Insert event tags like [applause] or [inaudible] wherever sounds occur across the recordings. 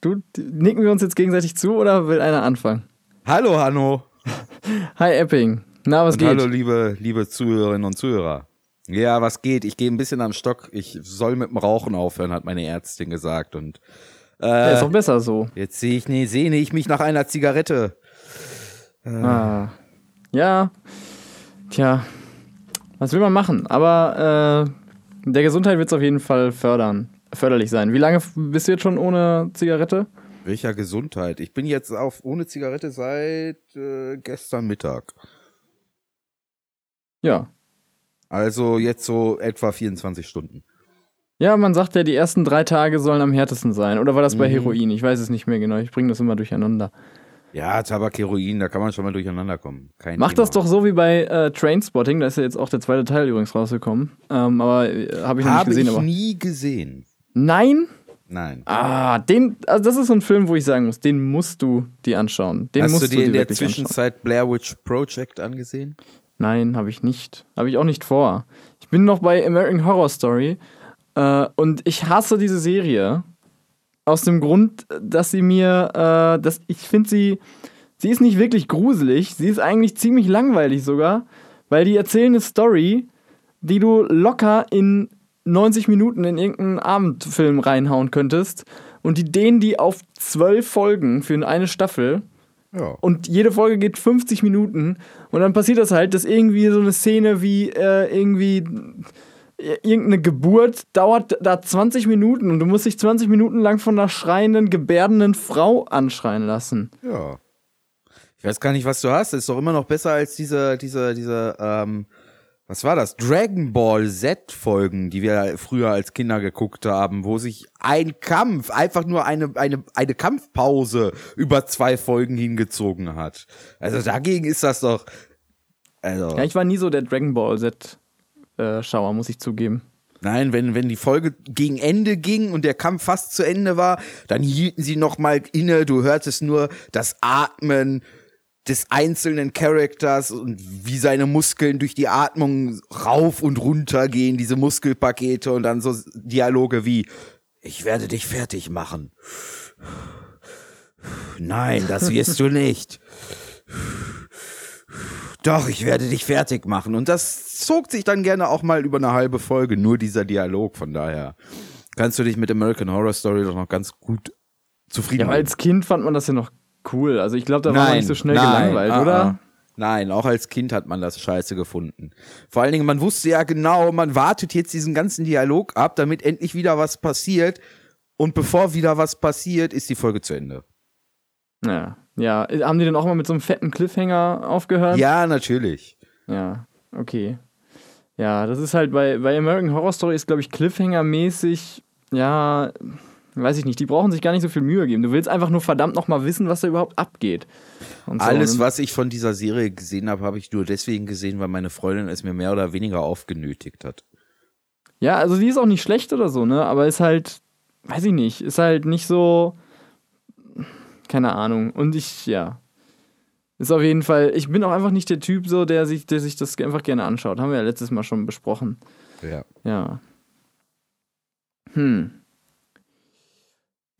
Du, nicken wir uns jetzt gegenseitig zu oder will einer anfangen? Hallo, Hanno. Hi, Epping. Na, was Und geht? hallo, liebe, liebe Zuhörerinnen und Zuhörer. Ja, was geht? Ich gehe ein bisschen am Stock. Ich soll mit dem Rauchen aufhören, hat meine Ärztin gesagt. Und Ja, ist äh, doch besser so. jetzt sehe ich, nee, sehne ich mich nach einer Zigarette. Ah. Ja. Tja. Was will man machen? Aber äh, der Gesundheit wird es auf jeden Fall fördern, förderlich sein. Wie lange bist du jetzt schon ohne Zigarette? Welcher Gesundheit? Ich bin jetzt auf ohne Zigarette seit äh, gestern Mittag. Ja. Also jetzt so etwa 24 Stunden. Ja, man sagt ja, die ersten drei Tage sollen am härtesten sein. Oder war das bei Mhm. Heroin? Ich weiß es nicht mehr genau. Ich bringe das immer durcheinander. Ja, Tabak, Heroin, da kann man schon mal durcheinander kommen. Kein Mach Thema. das doch so wie bei äh, Trainspotting. Da ist ja jetzt auch der zweite Teil übrigens rausgekommen. Ähm, aber äh, habe ich noch Habe nicht gesehen. ich aber nie gesehen. Nein? Nein. Ah, den, also das ist so ein Film, wo ich sagen muss, den musst du dir anschauen. Den Hast musst du dir in der wirklich anschauen. Zwischenzeit Blair Witch Project angesehen? Nein, habe ich nicht. Habe ich auch nicht vor. Ich bin noch bei American Horror Story äh, und ich hasse diese Serie aus dem Grund, dass sie mir, äh, dass ich finde sie, sie ist nicht wirklich gruselig. Sie ist eigentlich ziemlich langweilig sogar, weil die erzählen eine Story, die du locker in 90 Minuten in irgendeinen Abendfilm reinhauen könntest und die dehnen die auf zwölf Folgen für eine Staffel Ja. und jede Folge geht 50 Minuten und dann passiert das halt, dass irgendwie so eine Szene wie äh, irgendwie äh, irgendeine Geburt dauert da 20 Minuten und du musst dich 20 Minuten lang von einer schreienden, gebärdenden Frau anschreien lassen. Ja. Ich weiß gar nicht, was du hast. Das ist doch immer noch besser als diese, diese, diese, ähm, was war das? Dragon Ball Z-Folgen, die wir früher als Kinder geguckt haben, wo sich ein Kampf, einfach nur eine, eine, eine Kampfpause über zwei Folgen hingezogen hat. Also dagegen ist das doch, also. Ja, ich war nie so der Dragon Ball Z-Schauer, muss ich zugeben. Nein, wenn, wenn die Folge gegen Ende ging und der Kampf fast zu Ende war, dann hielten sie noch mal inne, du hörtest nur das Atmen des einzelnen Charakters und wie seine Muskeln durch die Atmung rauf und runter gehen, diese Muskelpakete und dann so Dialoge wie ich werde dich fertig machen. Nein, das wirst du nicht. Doch, ich werde dich fertig machen. Und das zog sich dann gerne auch mal über eine halbe Folge, nur dieser Dialog. Von daher kannst du dich mit American Horror Story doch noch ganz gut zufrieden Ja, als Kind fand man das ja noch cool. Also ich glaube, da war man nicht so schnell gelangweilt, ah, oder? ah. Nein, auch als Kind hat man das scheiße gefunden. Vor allen Dingen, man wusste ja genau, man wartet jetzt diesen ganzen Dialog ab, damit endlich wieder was passiert. Und bevor wieder was passiert, ist die Folge zu Ende. Ja. Ja, haben die denn auch mal mit so einem fetten Cliffhanger aufgehört? Ja, natürlich. Ja, okay. Ja, das ist halt bei, bei American Horror Story ist, glaube ich, Cliffhanger-mäßig, ja, weiß ich nicht, die brauchen sich gar nicht so viel Mühe geben. Du willst einfach nur verdammt nochmal wissen, was da überhaupt abgeht. So. Alles, Und- was ich von dieser Serie gesehen habe, habe ich nur deswegen gesehen, weil meine Freundin es mir mehr oder weniger aufgenötigt hat. Ja, also die ist auch nicht schlecht oder so, ne? Aber ist halt, weiß ich nicht, ist halt nicht so, keine Ahnung. Und ich, ja. Ist auf jeden Fall, ich bin auch einfach nicht der Typ so, der sich, der sich das einfach gerne anschaut. Haben wir ja letztes Mal schon besprochen. Ja. Ja. Hm.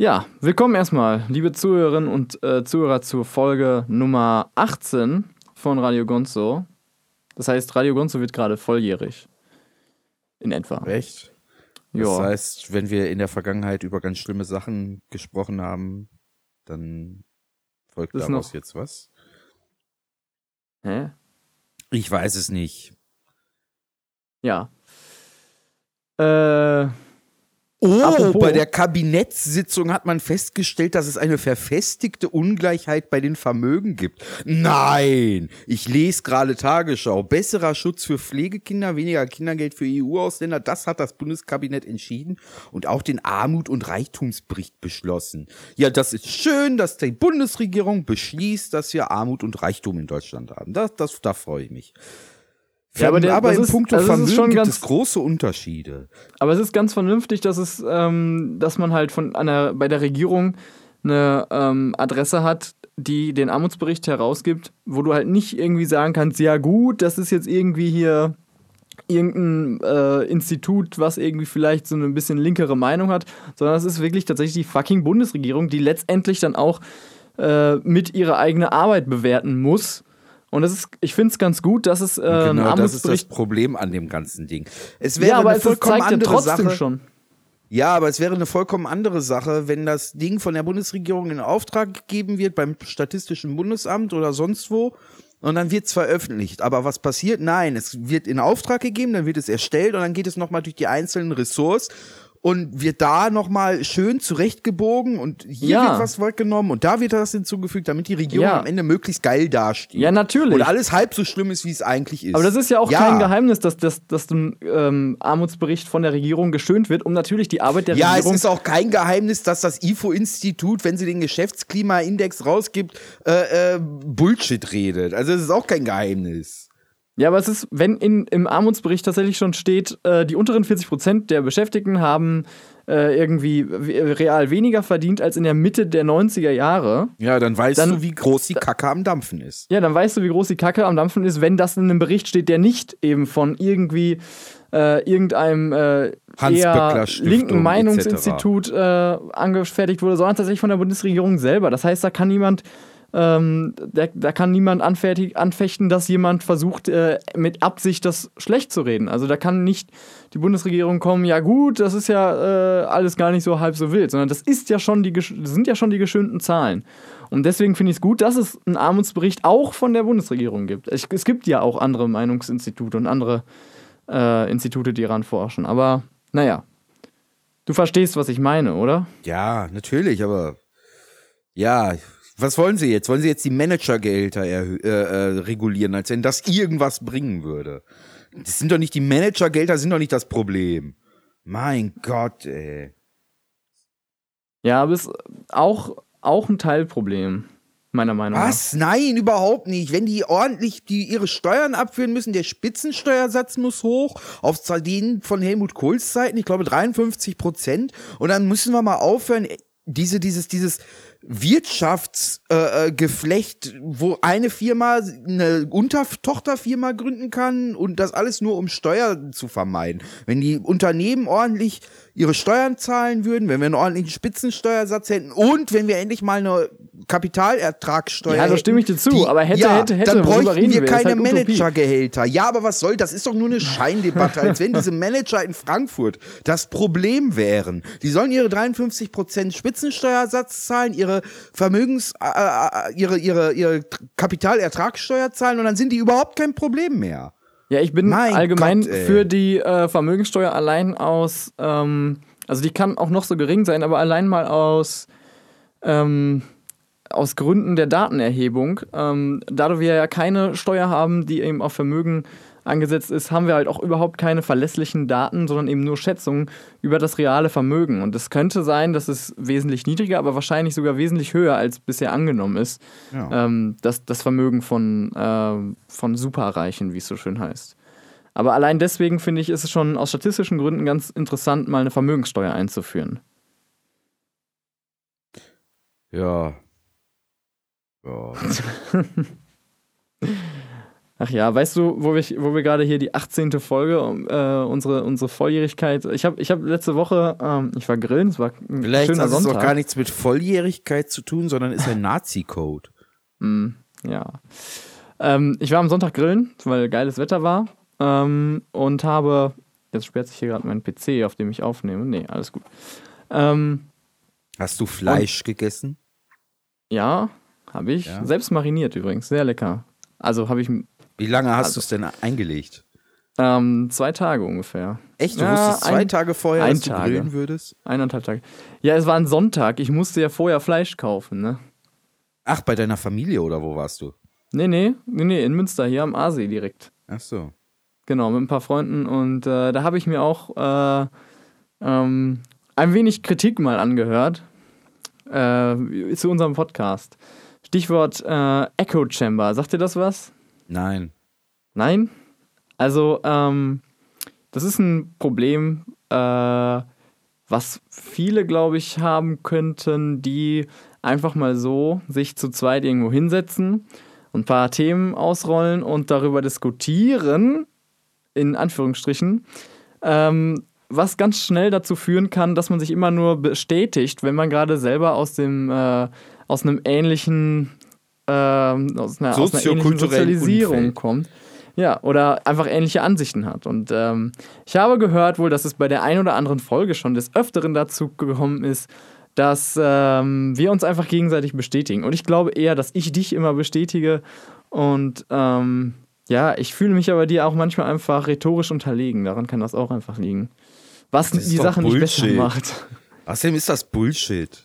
Ja, willkommen erstmal, liebe Zuhörerinnen und äh, Zuhörer zur Folge Nummer 18 von Radio Gonzo. Das heißt, Radio Gonzo wird gerade volljährig. In etwa. Echt? Das Ja. heißt, wenn wir in der Vergangenheit über ganz schlimme Sachen gesprochen haben, dann folgt ist daraus noch- jetzt was? Hä? Ich weiß es nicht. Ja. Äh, Oh, Apropos- bei der Kabinettssitzung hat man festgestellt, dass es eine verfestigte Ungleichheit bei den Vermögen gibt. Nein, ich lese gerade Tagesschau. Besserer Schutz für Pflegekinder, weniger Kindergeld für EU-Ausländer, das hat das Bundeskabinett entschieden und auch den Armut- und Reichtumsbericht beschlossen. Ja, das ist schön, dass die Bundesregierung beschließt, dass wir Armut und Reichtum in Deutschland haben. Das, das, da freue ich mich. Ja, aber der- aber in ist- puncto also Vermögen schon gibt ganz- es große Unterschiede. aber es ist ganz vernünftig, dass es, ähm, dass man halt von einer, bei der Regierung eine ähm, Adresse hat, die den Armutsbericht herausgibt, wo du halt nicht irgendwie sagen kannst, ja gut, das ist jetzt irgendwie hier irgendein äh, Institut, was irgendwie vielleicht so eine bisschen linkere Meinung hat, sondern es ist wirklich tatsächlich die fucking Bundesregierung, die letztendlich dann auch äh, mit ihrer eigenen Arbeit bewerten muss. Und das ist, ich finde es ganz gut, dass es äh, Genau, das ist das. Problem an dem ganzen Ding. Es wäre Ja, aber eine vollkommen zeigt ja andere trotzdem Sache. schon. Ja, aber es wäre eine vollkommen andere Sache, wenn das Ding von der Bundesregierung in Auftrag gegeben wird beim Statistischen Bundesamt oder sonst wo. Und dann wird es veröffentlicht. Aber was passiert? Nein, es wird in Auftrag gegeben, dann wird es erstellt und dann geht es nochmal durch die einzelnen Ressorts und wird da nochmal schön zurechtgebogen und hier Ja. wird was weggenommen und da wird das hinzugefügt, damit die Regierung Ja. am Ende möglichst geil dasteht. Ja, natürlich. Und alles halb so schlimm ist, wie es eigentlich ist. Aber das ist ja auch kein Geheimnis, dass, dass, dass ein ähm, Armutsbericht von der Regierung geschönt wird, um natürlich die Arbeit der Ja, es Regierung. ist auch kein Geheimnis, dass das IFO-Institut, wenn sie den Geschäftsklimaindex rausgibt, äh, äh, Bullshit redet. Also es ist auch kein Geheimnis. Ja, aber es ist, wenn in, im Armutsbericht tatsächlich schon steht, äh, die unteren 40 Prozent der Beschäftigten haben äh, irgendwie w- real weniger verdient als in der Mitte der 90er Jahre. Ja, dann weißt Dann- du, wie groß die Kacke am Dampfen ist. Ja, dann weißt du, wie groß die Kacke am Dampfen ist, wenn das in einem Bericht steht, der nicht eben von irgendwie äh, irgendeinem äh, eher linken Meinungsinstitut äh, angefertigt wurde, sondern tatsächlich von der Bundesregierung selber. Das heißt, da kann niemand ähm, da, da kann niemand anfechten, dass jemand versucht, äh, mit Absicht das schlecht zu reden. Also da kann nicht die Bundesregierung kommen, ja gut, das ist ja äh, alles gar nicht so halb so wild, sondern das ist ja schon die, sind ja schon die geschönten Zahlen. Und deswegen finde ich es gut, dass es einen Armutsbericht auch von der Bundesregierung gibt. Es, es gibt ja auch andere Meinungsinstitute und andere äh, Institute, die daran forschen. Aber naja, du verstehst, was ich meine, oder? Ja, natürlich, aber ja, was wollen sie jetzt? Wollen sie jetzt die Managergehälter äh, äh, regulieren, als wenn das irgendwas bringen würde? Das sind doch nicht die Managergehälter, sind doch nicht das Problem. Mein Gott, ey. Ja, aber es ist auch, auch ein Teilproblem, meiner Meinung nach. Was? Nein, überhaupt nicht. Wenn die ordentlich die ihre Steuern abführen müssen, der Spitzensteuersatz muss hoch auf den von Helmut Kohls Zeiten, ich glaube 53 Prozent. Und dann müssen wir mal aufhören, diese, dieses, dieses Wirtschaftsgeflecht, äh, äh, wo eine Firma eine Untertochterfirma gründen kann und das alles nur um Steuern zu vermeiden. Wenn die Unternehmen ordentlich ihre Steuern zahlen würden, wenn wir einen ordentlichen Spitzensteuersatz hätten und wenn wir endlich mal eine Kapitalertragssteuer Ja, da stimme ich dir zu, die- aber hätte, ja, hätte, hätte, dann bräuchten wir keine halt. Managergehälter. Ja, aber was soll das? Ist doch nur eine Scheindebatte, als wenn diese Manager in Frankfurt das Problem wären. Die sollen ihre 53% Spitzensteuersatz zahlen, ihre Vermögens, äh, äh, ihre, ihre, ihre Kapitalertragssteuer zahlen und dann sind die überhaupt kein Problem mehr. Ja, ich bin Mein allgemein Gott, für die äh, Vermögenssteuer allein aus, ähm, also die kann auch noch so gering sein, aber allein mal aus, ähm, aus Gründen der Datenerhebung. Ähm, da wir ja keine Steuer haben, die eben auf Vermögen angesetzt ist, haben wir halt auch überhaupt keine verlässlichen Daten, sondern eben nur Schätzungen über das reale Vermögen. Und es könnte sein, dass es wesentlich niedriger, aber wahrscheinlich sogar wesentlich höher als bisher angenommen ist, Ja. ähm, das, das Vermögen von, ähm, von Superreichen, wie es so schön heißt. Aber allein deswegen finde ich, ist es schon aus statistischen Gründen ganz interessant, mal eine Vermögenssteuer einzuführen. Ja. Ja. [laughs] Ach ja, weißt du, wo wir, wo wir gerade hier die 18. Folge, äh, unsere, unsere Volljährigkeit, ich habe ich hab letzte Woche, ähm, ich war grillen, es war ein Vielleicht schöner hat es auch gar nichts mit Volljährigkeit zu tun, sondern ist ein Nazi-Code. Mm, ja. Ähm, ich war am Sonntag grillen, weil geiles Wetter war. Ähm, und habe. Jetzt sperrt sich hier gerade mein PC, auf dem ich aufnehme. Nee, alles gut. Ähm, Hast du Fleisch gegessen? ja, habe ich. Ja? Selbst mariniert übrigens. Sehr lecker. Also habe ich Wie lange hast Also- du es denn eingelegt? ähm, zwei Tage ungefähr. Echt? Du Ja, wusstest zwei ein- Tage vorher, ein dass du Tage. grillen würdest? Eineinhalb Tage. Ja, es war ein Sonntag. Ich musste ja vorher Fleisch kaufen, ne? Ach, bei deiner Familie oder wo warst du? Nee, nee, nee, nee, in Münster, hier am Aasee direkt. Ach so. Genau, mit ein paar Freunden. Und äh, da habe ich mir auch äh, ähm, ein wenig Kritik mal angehört äh, zu unserem Podcast. Stichwort äh, Echo Chamber. Sagt ihr das was? Nein. Nein? Also, ähm, das ist ein Problem, äh, was viele, glaube ich, haben könnten, die einfach mal so sich zu zweit irgendwo hinsetzen und ein paar Themen ausrollen und darüber diskutieren, in Anführungsstrichen, ähm, was ganz schnell dazu führen kann, dass man sich immer nur bestätigt, wenn man gerade selber aus dem äh, aus einem ähnlichen äh, aus einer, aus einer ähnlichen Sozialisierung Umfeld. kommt. Ja, oder einfach ähnliche Ansichten hat. Und ähm, ich habe gehört wohl, dass es bei der ein oder anderen Folge schon des Öfteren dazu gekommen ist, dass ähm, wir uns einfach gegenseitig bestätigen. Und ich glaube eher, dass ich dich immer bestätige. Und ähm, ja, ich fühle mich aber dir auch manchmal einfach rhetorisch unterlegen. Daran kann das auch einfach liegen. Was die Sache nicht besser macht. Außerdem ist das Bullshit.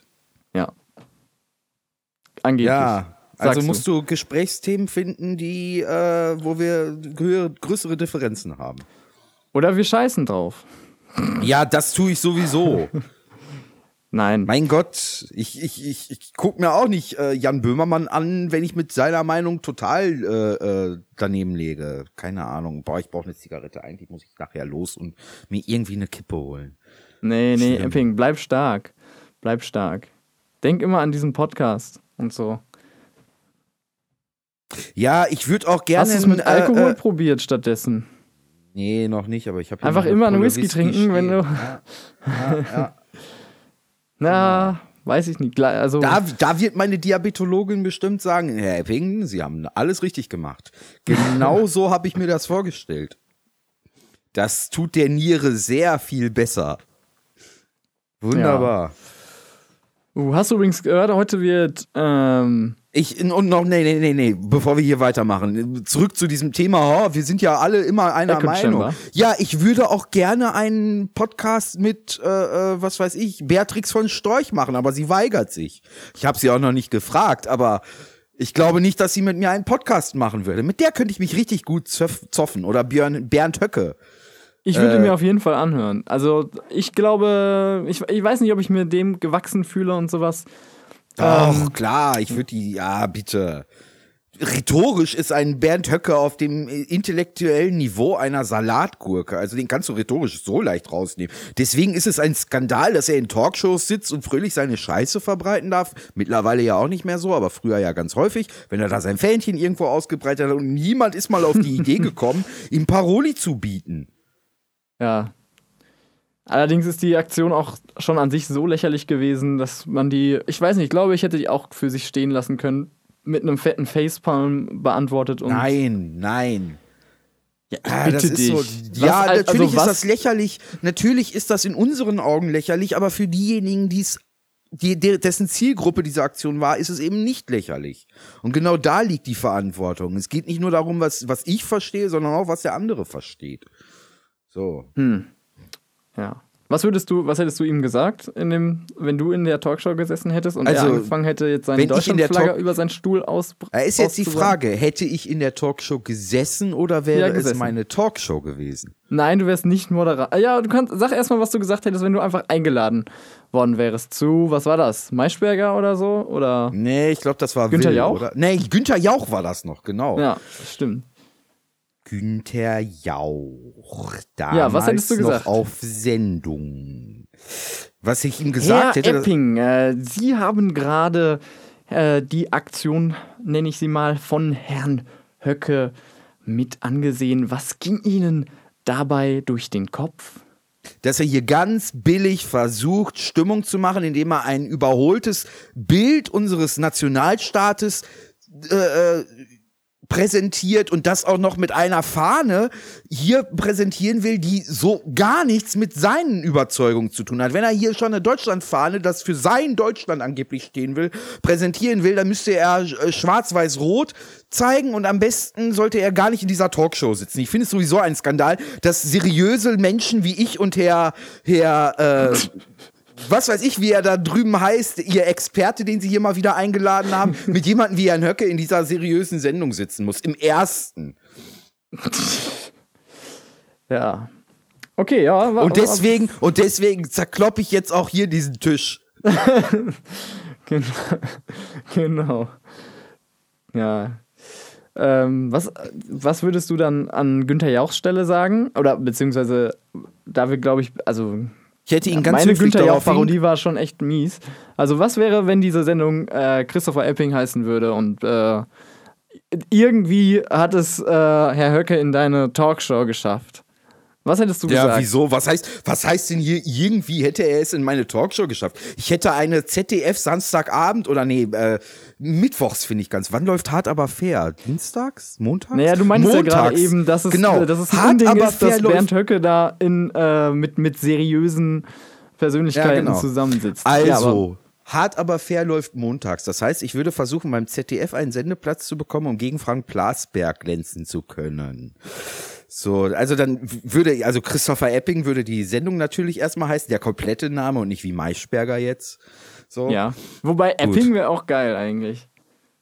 Ja. Angeblich. Ja, also musst du. du Gesprächsthemen finden, die, äh, wo wir größere Differenzen haben. Oder wir scheißen drauf. Ja, das tue ich sowieso. [laughs] Nein. Mein Gott, ich, ich, ich, ich gucke mir auch nicht äh, Jan Böhmermann an, wenn ich mit seiner Meinung total äh, äh, daneben lege. Keine Ahnung. Boah, ich brauche eine Zigarette. Eigentlich muss ich nachher los und mir irgendwie eine Kippe holen. Nee, nee, Schlimm. Epping, bleib stark. Bleib stark. Denk immer an diesen Podcast und so. Ja, ich würde auch gerne. Hast du es mit Alkohol äh, probiert stattdessen? Nee, noch nicht, aber ich habe Einfach immer einen Whisky, Whisky trinken, stehen. wenn du. Ja, ja, ja. [laughs] Na, weiß ich nicht. Also da, da wird meine Diabetologin bestimmt sagen, Herr Epping, Sie haben alles richtig gemacht. Genau [laughs] so habe ich mir das vorgestellt. Das tut der Niere sehr viel besser. Wunderbar. Ja. Uh, hast du übrigens gehört, heute wird ähm, ich, und noch, nee, nee, nee, nee, bevor wir hier weitermachen. Zurück zu diesem Thema, oh, wir sind ja alle immer einer Echo Meinung. Chamber. Ja, ich würde auch gerne einen Podcast mit, äh, äh, was weiß ich, Beatrix von Storch machen, aber sie weigert sich. Ich habe sie auch noch nicht gefragt, aber ich glaube nicht, dass sie mit mir einen Podcast machen würde. Mit der könnte ich mich richtig gut zoffen. Oder Björn, Bernd Höcke. Ich würde äh, mir auf jeden Fall anhören. Also ich glaube, ich, ich weiß nicht, ob ich mir dem gewachsen fühle und sowas. Doch, ähm, klar, ich würde die, ja, bitte. Rhetorisch ist ein Bernd Höcke auf dem intellektuellen Niveau einer Salatgurke. Also den kannst du rhetorisch so leicht rausnehmen. Deswegen ist es ein Skandal, dass er in Talkshows sitzt und fröhlich seine Scheiße verbreiten darf. Mittlerweile ja auch nicht mehr so, aber früher ja ganz häufig, wenn er da sein Fähnchen irgendwo ausgebreitet hat und niemand ist mal auf die Idee [laughs] gekommen, ihm Paroli zu bieten. Ja, Allerdings ist die Aktion auch schon an sich so lächerlich gewesen, dass man die, ich weiß nicht, ich glaube, ich hätte die auch für sich stehen lassen können, mit einem fetten Facepalm beantwortet. Und nein, nein. Ja, ah, das ist dich. so. Ja, was, natürlich also ist das lächerlich. Natürlich ist das in unseren Augen lächerlich, aber für diejenigen, die es die, dessen Zielgruppe diese Aktion war, ist es eben nicht lächerlich. Und genau da liegt die Verantwortung. Es geht nicht nur darum, was, was ich verstehe, sondern auch, was der andere versteht. So. Hm. Ja. Was würdest du, was hättest du ihm gesagt, in dem, wenn du in der Talkshow gesessen hättest und also, er angefangen hätte, jetzt seine Deutschlandflagge über seinen Stuhl aus? Da ist jetzt die Frage, hätte ich in der Talkshow gesessen oder wäre ja, es meine Talkshow gewesen? Nein, du wärst nicht Moderator. Ja, du kannst, sag erstmal, was du gesagt hättest, wenn du einfach eingeladen worden wärst zu, was war das? Maischberger oder so? Oder? Nee, ich glaube, das war Günther Will, Jauch. Oder? Nee, Günther Jauch war das noch, genau. Ja, stimmt. Günther Jauch. Damals ja, was hättest du gesagt? Noch auf Sendung. Was ich ihm gesagt Herr hätte. Epping, äh, Sie haben gerade äh, die Aktion, nenne ich sie mal, von Herrn Höcke mit angesehen. Was ging Ihnen dabei durch den Kopf? dass er hier ganz billig versucht, Stimmung zu machen, indem er ein überholtes Bild unseres Nationalstaates äh, äh präsentiert und das auch noch mit einer Fahne hier präsentieren will, die so gar nichts mit seinen Überzeugungen zu tun hat. Wenn er hier schon eine Deutschlandfahne, das für sein Deutschland angeblich stehen will, präsentieren will, dann müsste er äh, schwarz-weiß-rot zeigen und am besten sollte er gar nicht in dieser Talkshow sitzen. Ich finde es sowieso ein Skandal, dass seriöse Menschen wie ich und Herr, Herr äh, was weiß ich, wie er da drüben heißt, ihr Experte, den sie hier mal wieder eingeladen haben, [laughs] mit jemandem wie Herrn Höcke in dieser seriösen Sendung sitzen muss. Im ersten. Ja. Okay, ja. Und deswegen, und deswegen zerkloppe ich jetzt auch hier diesen Tisch. [laughs] genau. genau. Ja. Ähm, was, was würdest du dann an Günther Jauchs Stelle sagen? Oder beziehungsweise, da wir, glaube ich, also ich hätte ihn ja, ganz Meine Günther Jauch-Parodie war schon echt mies. Also, was wäre, wenn diese Sendung äh, Christopher Epping heißen würde und äh, irgendwie hat es äh, Herr Höcke in deine Talkshow geschafft? Was hättest du Ja, gesagt? wieso? Was heißt, was heißt denn hier, irgendwie hätte er es in meine Talkshow geschafft? Ich hätte eine ZDF Samstagabend oder nee, äh, Mittwochs finde ich ganz. Wann läuft Hart aber fair? Dienstags? Montags? Naja, du meinst ja gerade eben, dass es, genau. dass es Hart Unding aber ist, dass fair läuft- Bernd Höcke da in, äh, mit, mit seriösen Persönlichkeiten Ja, genau. zusammensitzt. Ja, Also, hart aber fair läuft montags. Das heißt, ich würde versuchen, beim ZDF einen Sendeplatz zu bekommen, um gegen Frank Plasberg glänzen zu können. So, also dann würde, also Christopher Epping würde die Sendung natürlich erstmal heißen, der komplette Name und nicht wie Maischberger jetzt. So. ja. Wobei Epping wäre auch geil eigentlich.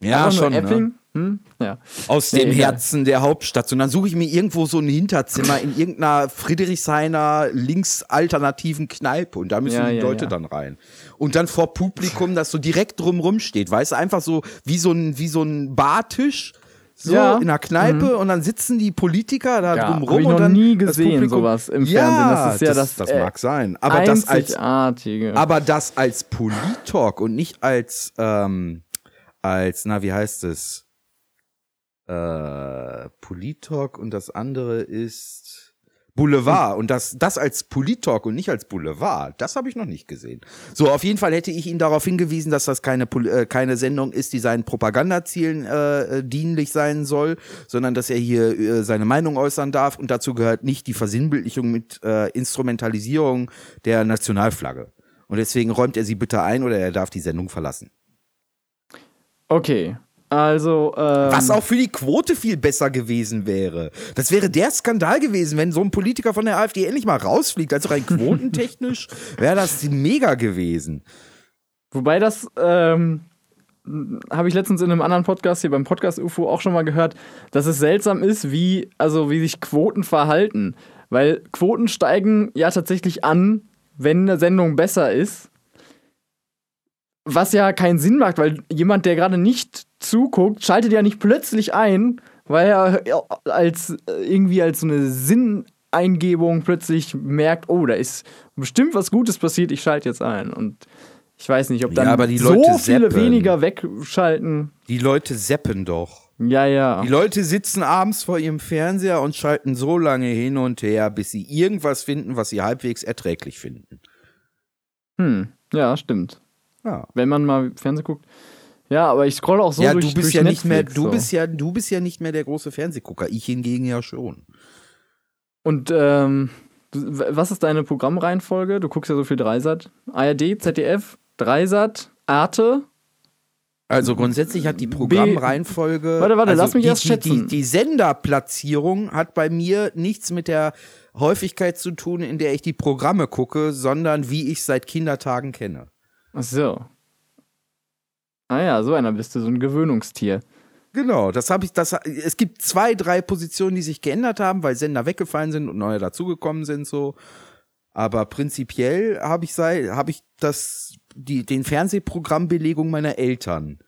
ja Einfach schon. Ne? Epping. Hm? Ja. Aus Nee, dem egal. Herzen der Hauptstadt. Und dann suche ich mir irgendwo so ein Hinterzimmer in irgendeiner Friedrichshainer linksalternativen Kneipe. Und da müssen Ja, die ja, Leute dann rein. Und dann vor Publikum, das so direkt drumrum steht. Weißt du, einfach so wie so ein, wie so ein Bartisch. So Ja. Mhm. in einer Kneipe und dann sitzen die Politiker da Ja, drumrum hab ich und noch dann nie das gesehen, sowas im ja, Fernsehen. Das ist ja das, das, das äh, mag sein. Aber das als aber das als Polit-Talk und nicht als, ähm, als, na, wie heißt es? Äh, Polit-Talk und das andere ist Boulevard. Und das, das als Polit-Talk und nicht als Boulevard, das habe ich noch nicht gesehen. So, auf jeden Fall hätte ich ihn darauf hingewiesen, dass das keine, äh, keine Sendung ist, die seinen Propagandazielen äh, äh, dienlich sein soll, sondern dass er hier äh, seine Meinung äußern darf. Und dazu gehört nicht die Versinnbildlichung mit äh, Instrumentalisierung der Nationalflagge. Und deswegen räumt er sie bitte ein oder er darf die Sendung verlassen. okay. Also, ähm, Was auch für die Quote viel besser gewesen wäre. Das wäre der Skandal gewesen, wenn so ein Politiker von der AfD endlich mal rausfliegt. Also rein quotentechnisch [laughs] wäre das mega gewesen. Wobei das ähm, habe ich letztens in einem anderen Podcast hier beim Podcast UFO auch schon mal gehört, dass es seltsam ist, wie also wie sich Quoten verhalten, weil Quoten steigen ja tatsächlich an, wenn eine Sendung besser ist. Was ja keinen Sinn macht, weil jemand, der gerade nicht zuguckt, schaltet ja nicht plötzlich ein, weil er ja, als äh, irgendwie als so eine Sinneingebung plötzlich merkt, oh, da ist bestimmt was Gutes passiert, ich schalte jetzt ein. Und ich weiß nicht, ob dann Ja, aber die so Leute viele zappen. weniger wegschalten. Die Leute seppen doch. Ja, ja. Die Leute sitzen abends vor ihrem Fernseher und schalten so lange hin und her, bis sie irgendwas finden, was sie halbwegs erträglich finden. Hm, ja, stimmt. Ja. Wenn man mal Fernsehen guckt. Ja, aber ich scroll auch so ja, durch du bist durch ja nicht mehr, Netflix du so. bist ja, du bist ja nicht mehr der große Fernsehgucker. Ich hingegen ja schon. Und ähm, was ist deine Programmreihenfolge? Du guckst ja so viel Dreisat. ARD, ZDF, Dreisat, Arte. Also grundsätzlich hat die Programmreihenfolge. Warte, warte, also lass mich die, erst die, schätzen. Die, die Senderplatzierung hat bei mir nichts mit der Häufigkeit zu tun, in der ich die Programme gucke, sondern wie ich seit Kindertagen kenne. Ach so. Ah ja, so einer bist du, so ein Gewöhnungstier. Genau, das habe ich, das, es gibt zwei, drei Positionen, die sich geändert haben, weil Sender weggefallen sind und neue dazugekommen sind, so. Aber prinzipiell habe ich sei, habe ich das, die, den Fernsehprogrammbelegung meiner Eltern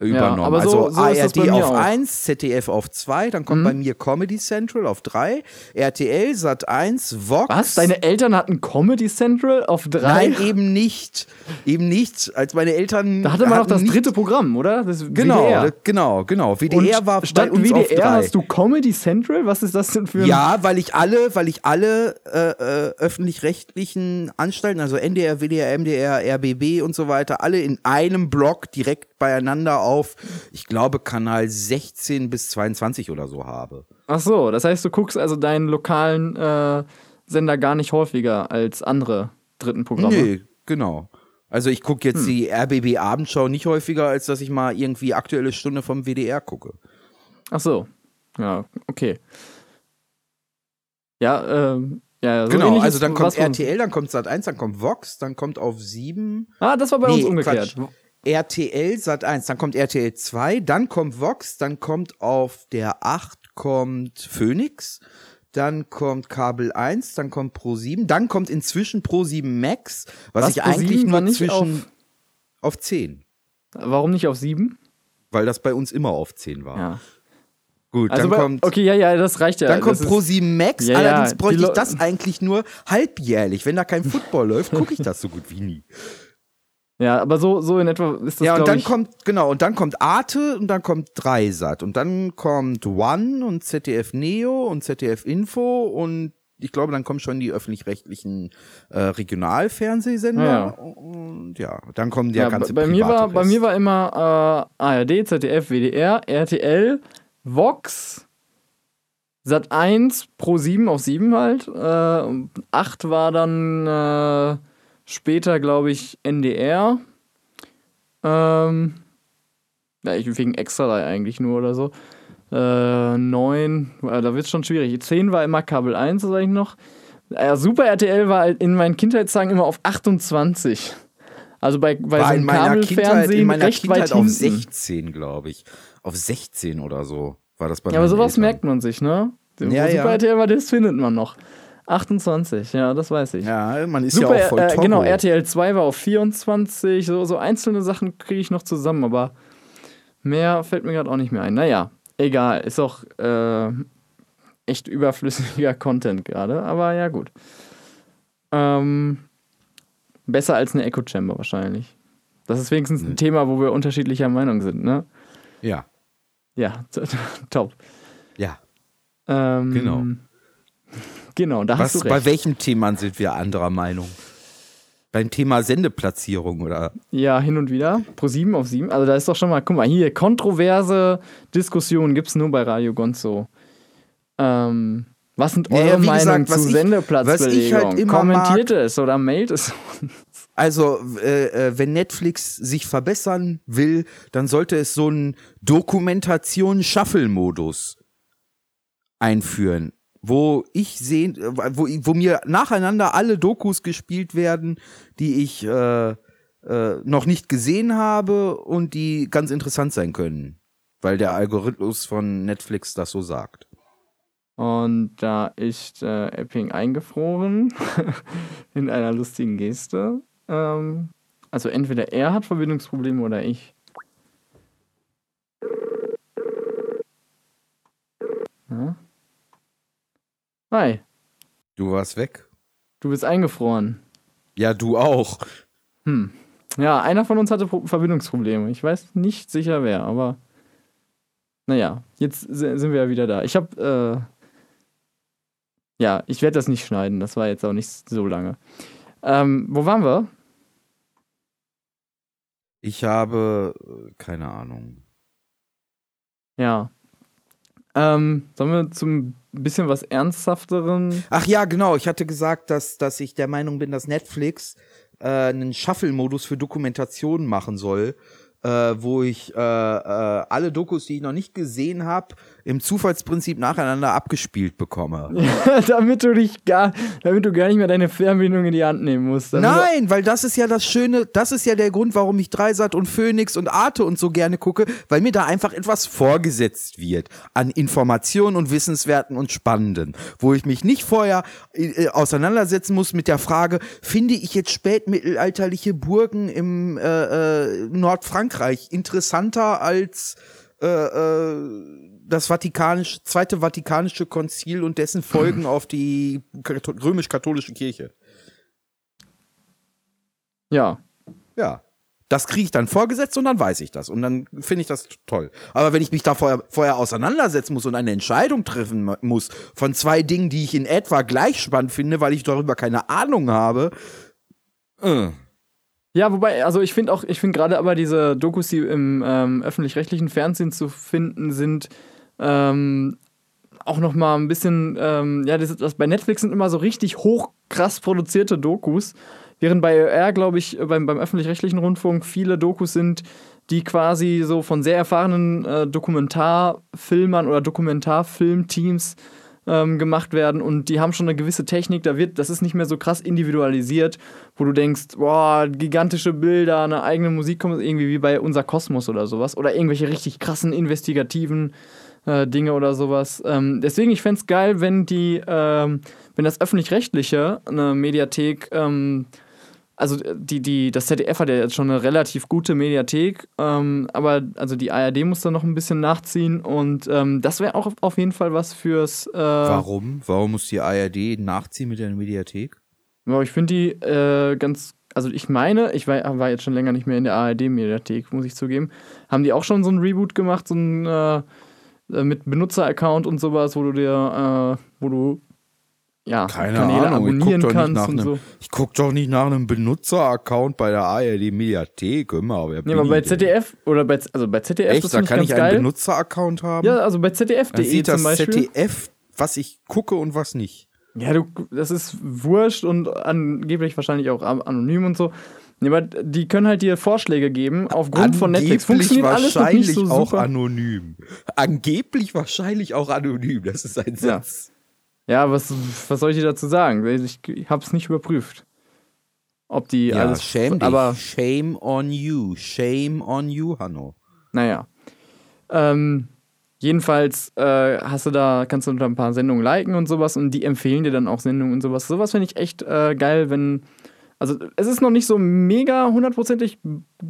übernommen. aber so- also so ARD auf auch. Mhm. 1, ZDF auf 2, dann kommt bei mir Comedy Central auf 3, RTL, Sat 1, Vox. Was? Deine Eltern hatten Comedy Central auf drei? Nein, eben nicht. Eben nicht. Als meine Eltern. da hatte man noch das dritte Programm, oder? Das Genau, WDR. genau, genau. Und WDR war statt bei uns auf WDR drei. hast du Comedy Central? Was ist das denn für ein Ja, weil ich alle, weil ich alle äh, äh, öffentlich-rechtlichen Anstalten, also NDR, WDR, MDR, RBB und so weiter, alle in einem Block direkt beieinander auf, ich glaube, Kanal 16 bis 22 oder so habe. Ach so, das heißt, du guckst also deinen lokalen äh, Sender gar nicht häufiger als andere dritten Programme. Nee, genau. Also ich gucke Hm. jetzt die RBB Abendschau nicht häufiger, als dass ich mal irgendwie aktuelle Stunde vom WDR gucke. Ach so. Ja, okay. Ja, ähm, ja, so genau, also dann kommt RTL, dann kommt Sat 1, dann kommt Vox, dann kommt auf 7 Ah, das war bei uns umgekehrt. Quatsch. RTL Sat 1, dann kommt RTL 2, dann kommt Vox, dann kommt auf der 8 kommt Phoenix, dann kommt Kabel 1, dann kommt Pro 7, dann kommt inzwischen Pro 7 Max, was, Was, ich Pro7 eigentlich nur nicht zwischen auf- auf 10, Warum nicht auf sieben? weil das bei uns immer auf 10 war. Ja. Gut, Also dann bei, kommt okay, ja, ja, das reicht ja. Dann kommt das ist- Pro 7 Max, Ja, allerdings bräuchte ich das eigentlich nur halbjährlich. Wenn da kein Football [laughs] läuft, gucke ich das so gut wie nie. Ja, aber so, so in etwa ist das, ja, und dann ich, kommt, genau, und dann kommt Arte und dann kommt Dreisat und dann kommt One und ZDF Neo und ZDF Info und ich glaube, dann kommen schon die öffentlich-rechtlichen äh, Regionalfernsehsender. Ja. Und ja, dann kommen die ja, Ja, ganze bei, mir war, bei Rest. mir war immer äh, ARD, ZDF, WDR, RTL, Vox, Sat 1, Pro 7 auf 7 halt. Äh, 8 war dann äh, später, glaube ich, NDR. Ähm, ja, ich wegen extra eigentlich nur oder so. Äh, 9, äh, da wird es schon schwierig. 10 war immer Kabel 1, das sag ich noch. Äh, Super RTL war in meinen Kindheitstagen immer auf 28. Also bei, bei war so in einem Kabelfernsehen in meiner recht Kindheit weit auf hinten. 16, glaube ich. Auf 16 oder so war das bei Ja, aber sowas Eltern. merkt man sich, ne? Wo Ja, Super ja. RTL war, das findet man noch. 28, ja, das weiß ich. Ja, man ist Super, ja auch voll äh, genau, RTL 2 war auf 24, so, so einzelne Sachen kriege ich noch zusammen, aber mehr fällt mir gerade auch nicht mehr ein. Naja, egal, ist auch äh, echt überflüssiger [laughs] Content gerade, aber ja gut. Ähm, besser als eine Echo Chamber wahrscheinlich. Das ist wenigstens ein Thema, wo wir unterschiedlicher Meinung sind, ne? Ja, Ja, [laughs] top. ja. Ähm, Genau. Genau, da hast Was, du bei recht. welchem Thema sind wir anderer Meinung? Beim Thema Sendeplatzierung oder? Ja, hin und wieder. Pro 7 auf 7. Also da ist doch schon mal, guck mal, hier, kontroverse Diskussionen gibt es nur bei Radio Gonzo. Ähm, was sind eure ja, wie Meinungen gesagt, zu ich- Sendeplatzbelegung? was ich halt immer Kommentiert es oder mailt es. Also, äh, äh, wenn Netflix sich verbessern will, dann sollte es so einen Dokumentation-Shuffle-Modus einführen, wo ich sehen, äh, wo, wo mir nacheinander alle Dokus gespielt werden, die ich äh, äh, noch nicht gesehen habe und die ganz interessant sein können, weil der Algorithmus von Netflix das so sagt. Und da ist äh, Epping eingefroren [laughs] in einer lustigen Geste. Ähm, also entweder er hat Verbindungsprobleme oder ich. Ja. Hi, Du warst weg? du bist eingefroren. Ja, du auch. Hm. Ja, einer von uns hatte Pro Verbindungsprobleme. Ich weiß nicht sicher wer, aber naja, jetzt si- sind wir ja wieder da. Ich habe, äh, ja, ich werde das nicht schneiden. Das war jetzt auch nicht so lange. Ähm, wo waren wir? Ich habe äh, keine Ahnung. Ja. Ähm, sollen wir zum bisschen was Ernsthafteren? Ach ja, genau. Ich hatte gesagt, dass, dass ich der Meinung bin, dass Netflix äh, einen Shuffle-Modus für Dokumentationen machen soll, äh, wo ich äh, äh, alle Dokus, die ich noch nicht gesehen habe, im Zufallsprinzip nacheinander abgespielt bekomme. [laughs] damit du dich gar, damit du gar nicht mehr deine Fernbedienung in die Hand nehmen musst. Nein, weil das ist ja das Schöne, das ist ja der Grund, warum ich Dreisat und Phoenix und Arte und so gerne gucke, weil mir da einfach etwas vorgesetzt wird an Informationen und Wissenswerten und Spannenden, wo ich mich nicht vorher äh, auseinandersetzen muss mit der Frage, finde ich jetzt spätmittelalterliche Burgen im äh, äh, Nordfrankreich interessanter als äh, äh, das Vatikanische, Zweite Vatikanische Konzil und dessen Folgen auf die römisch-katholische Kirche. Ja. Ja. Das kriege ich dann vorgesetzt und dann weiß ich das. Und dann finde ich das toll. Aber wenn ich mich da vorher, vorher auseinandersetzen muss und eine Entscheidung treffen mu- muss von zwei Dingen, die ich in etwa gleich spannend finde, weil ich darüber keine Ahnung habe. Äh. Ja, wobei, also ich finde auch, ich finde gerade aber diese Dokus, die im ähm, öffentlich-rechtlichen Fernsehen zu finden sind, ähm, auch noch mal ein bisschen, ähm, ja, das, das bei Netflix sind immer so richtig hoch krass produzierte Dokus, während bei OR, glaube ich, beim, beim öffentlich-rechtlichen Rundfunk viele Dokus sind, die quasi so von sehr erfahrenen äh, Dokumentarfilmern oder Dokumentarfilmteams ähm, gemacht werden und die haben schon eine gewisse Technik, da wird, das ist nicht mehr so krass individualisiert, wo du denkst, boah, gigantische Bilder, eine eigene Musik kommt irgendwie wie bei unser Kosmos oder sowas oder irgendwelche richtig krassen investigativen äh, Dinge oder sowas. Ähm, deswegen, ich fände es geil, wenn die, ähm, wenn das öffentlich-rechtliche eine Mediathek ähm, also die, die, das ZDF hat ja jetzt schon eine relativ gute Mediathek, ähm, aber also die ARD muss da noch ein bisschen nachziehen und ähm, das wäre auch auf jeden Fall was fürs. Äh, Warum? Warum muss die ARD nachziehen mit der Mediathek? ich finde die äh, ganz, also ich meine, ich war, war jetzt schon länger nicht mehr in der ARD-Mediathek, muss ich zugeben, haben die auch schon so ein Reboot gemacht, so ein äh, äh, mit Benutzer-Account und sowas, wo du dir, äh, wo du ja, Keine Kanäle Ahnung, ich abonnieren nicht kannst und einem, so. ich guck doch nicht nach einem Benutzer-Account bei der ARD-Mediathek. Immer, wer Nee, aber bei ich denn? ZDF oder bei, also bei ZDF, Echt, das da ich kann ich einen geil. Benutzer-Account haben? Ja, also bei ZDF.de sieht zum das Beispiel. ZDF, was ich gucke und was nicht. Ja, du, das ist wurscht und angeblich wahrscheinlich auch an- anonym und so. Nee, aber die können halt dir Vorschläge geben aufgrund von Netflix. Funktioniert alles noch nicht so auch super. anonym. Angeblich wahrscheinlich auch anonym. Das ist ein Ja. Satz. Ja, was, was soll ich dir dazu sagen? Ich, ich hab's nicht überprüft. Ob die Ja, alles. shame dich. aber Shame on you. Shame on you, Hanno. naja. Ähm, jedenfalls äh, hast du da, kannst du da ein paar Sendungen liken und sowas und die empfehlen dir dann auch Sendungen und sowas. Sowas finde ich echt äh, geil, wenn. Also es ist noch nicht so mega hundertprozentig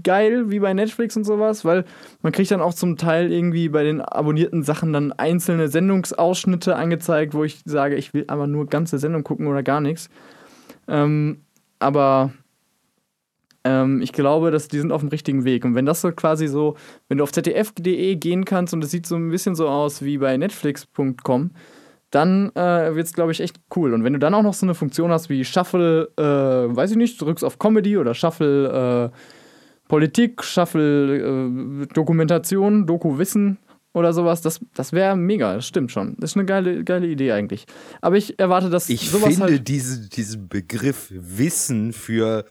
geil wie bei Netflix und sowas, weil man kriegt dann auch zum Teil irgendwie bei den abonnierten Sachen dann einzelne Sendungsausschnitte angezeigt, wo ich sage, ich will aber nur ganze Sendung gucken oder gar nichts. Ähm, aber ähm, ich glaube, dass die sind auf dem richtigen Weg. Und wenn das so quasi so, wenn du auf zdf.de gehen kannst und es sieht so ein bisschen so aus wie bei netflix.com, dann äh, wird es, glaube ich, echt cool. Und wenn du dann auch noch so eine Funktion hast wie Shuffle, äh, weiß ich nicht, drückst auf Comedy oder Shuffle äh, Politik, Shuffle äh, Dokumentation, Doku-Wissen oder sowas, das, das wäre mega, das stimmt schon. Das ist eine geile, geile Idee eigentlich. Aber ich erwarte, dass Ich sowas finde halt. diese, diesen Begriff Wissen für,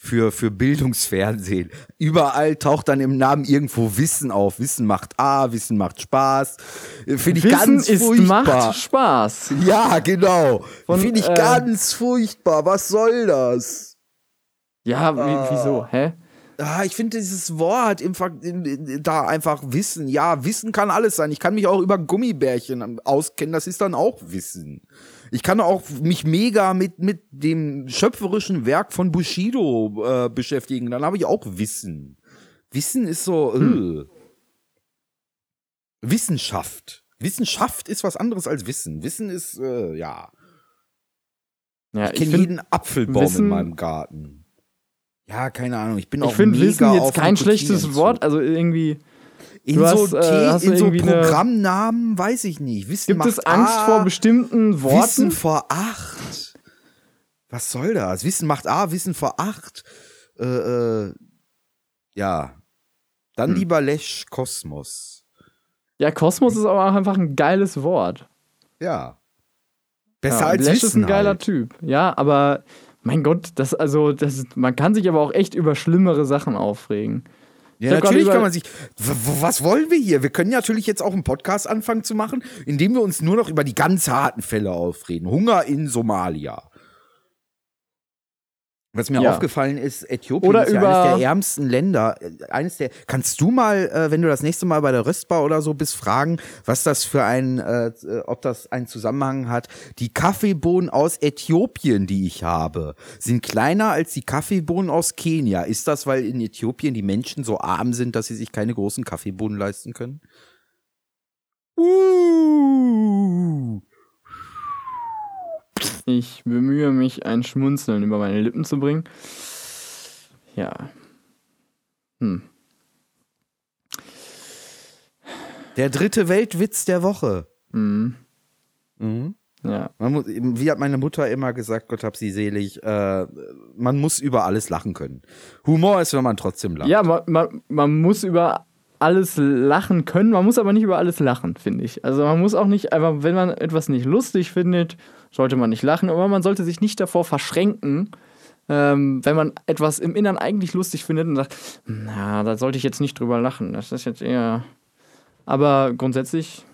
für, für Bildungsfernsehen. Überall taucht dann im Namen irgendwo Wissen auf. Wissen macht A, Wissen macht Spaß. Finde ich Wissen ganz ist furchtbar. macht Spaß. Ja, genau. Finde ich äh, ganz furchtbar. Was soll das? Ja, Ah. wieso? Hä? Ah, ich finde dieses Wort im, da einfach Wissen. Ja, Wissen kann alles sein. Ich kann mich auch über Gummibärchen auskennen. Das ist dann auch Wissen. Ich kann auch mich mega mit, mit dem schöpferischen Werk von Bushido äh, beschäftigen. Dann habe ich auch Wissen. Wissen ist so. Äh. Wissenschaft. Wissenschaft ist was anderes als Wissen. Wissen ist, äh, ja. Ja, Ich kenne jeden Apfelbaum Wissen- in meinem Garten. Ja, keine Ahnung. Ich bin auch Ich finde mega Wissen jetzt kein dem schlechtes. Wort, also irgendwie In Du so, hast, äh, hast in so irgendwie eine- Programmnamen weiß ich nicht. Wissen gibt macht es Angst A, vor bestimmten Worten. Wissen vor acht. Was soll das? Wissen macht A, Wissen vor acht. Äh, äh, ja. Dann Hm. lieber Lesch Kosmos. Ja, Kosmos ist aber auch einfach ein geiles Wort. Ja. Besser ja, als Lash Wissen ist ein geiler halt. Typ. Ja, aber mein Gott, das also das man kann sich aber auch echt über schlimmere Sachen aufregen. Ja, natürlich kann man sich. Was wollen wir hier? Wir können natürlich jetzt auch einen Podcast anfangen zu machen, indem wir uns nur noch über die ganz harten Fälle aufreden. Hunger in Somalia. Was mir Ja. aufgefallen ist, Äthiopien Oder ist ja eines der ärmsten Länder. Äh, Eines der. Kannst du mal, äh, wenn du das nächste Mal bei der Röstbar oder so bist, fragen, was das für ein, äh, ob das einen Zusammenhang hat? Die Kaffeebohnen aus Äthiopien, die ich habe, sind kleiner als die Kaffeebohnen aus Kenia. Ist das, weil in Äthiopien die Menschen so arm sind, dass sie sich keine großen Kaffeebohnen leisten können? Uh. Ich bemühe mich, ein Schmunzeln über meine Lippen zu bringen. Ja. Hm. Der dritte Weltwitz der Woche. Mhm. Mhm. Ja. Muss, wie hat meine Mutter immer gesagt, Gott hab sie selig, äh, man muss über alles lachen können. Humor ist, wenn man trotzdem lacht. Ja, man, man, man muss über alles lachen können, man muss aber nicht über alles lachen, finde ich. Also man muss auch nicht, einfach, wenn man etwas nicht lustig findet, sollte man nicht lachen, aber man sollte sich nicht davor verschränken, ähm, wenn man etwas im Innern eigentlich lustig findet und sagt, na, da sollte ich jetzt nicht drüber lachen. Das ist jetzt eher. Aber grundsätzlich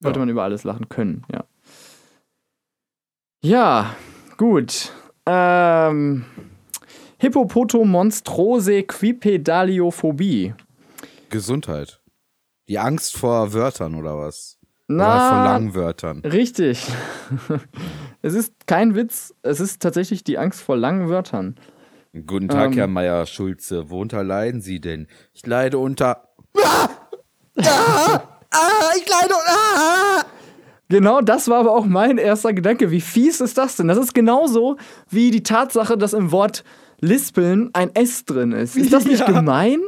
sollte Ja. man über alles lachen können, ja. Ja, gut. Ähm, Hippopotomonstrose Quipedaliophobie. Gesundheit. Die Angst vor Wörtern oder was? oder vor Na, langen Wörtern. richtig. [laughs] es ist kein Witz, es ist tatsächlich die Angst vor langen Wörtern. Guten Tag, Ähm. Herr Meier Schulze. Worunter leiden Sie denn? Ich leide unter. Ah! Ah! Ah! Ich leide unter. Ah! Genau das war aber auch mein erster Gedanke. Wie fies ist das denn? Das ist genauso wie die Tatsache, dass im Wort Lispeln ein S drin ist. Ist das [laughs] nicht Ja. gemein?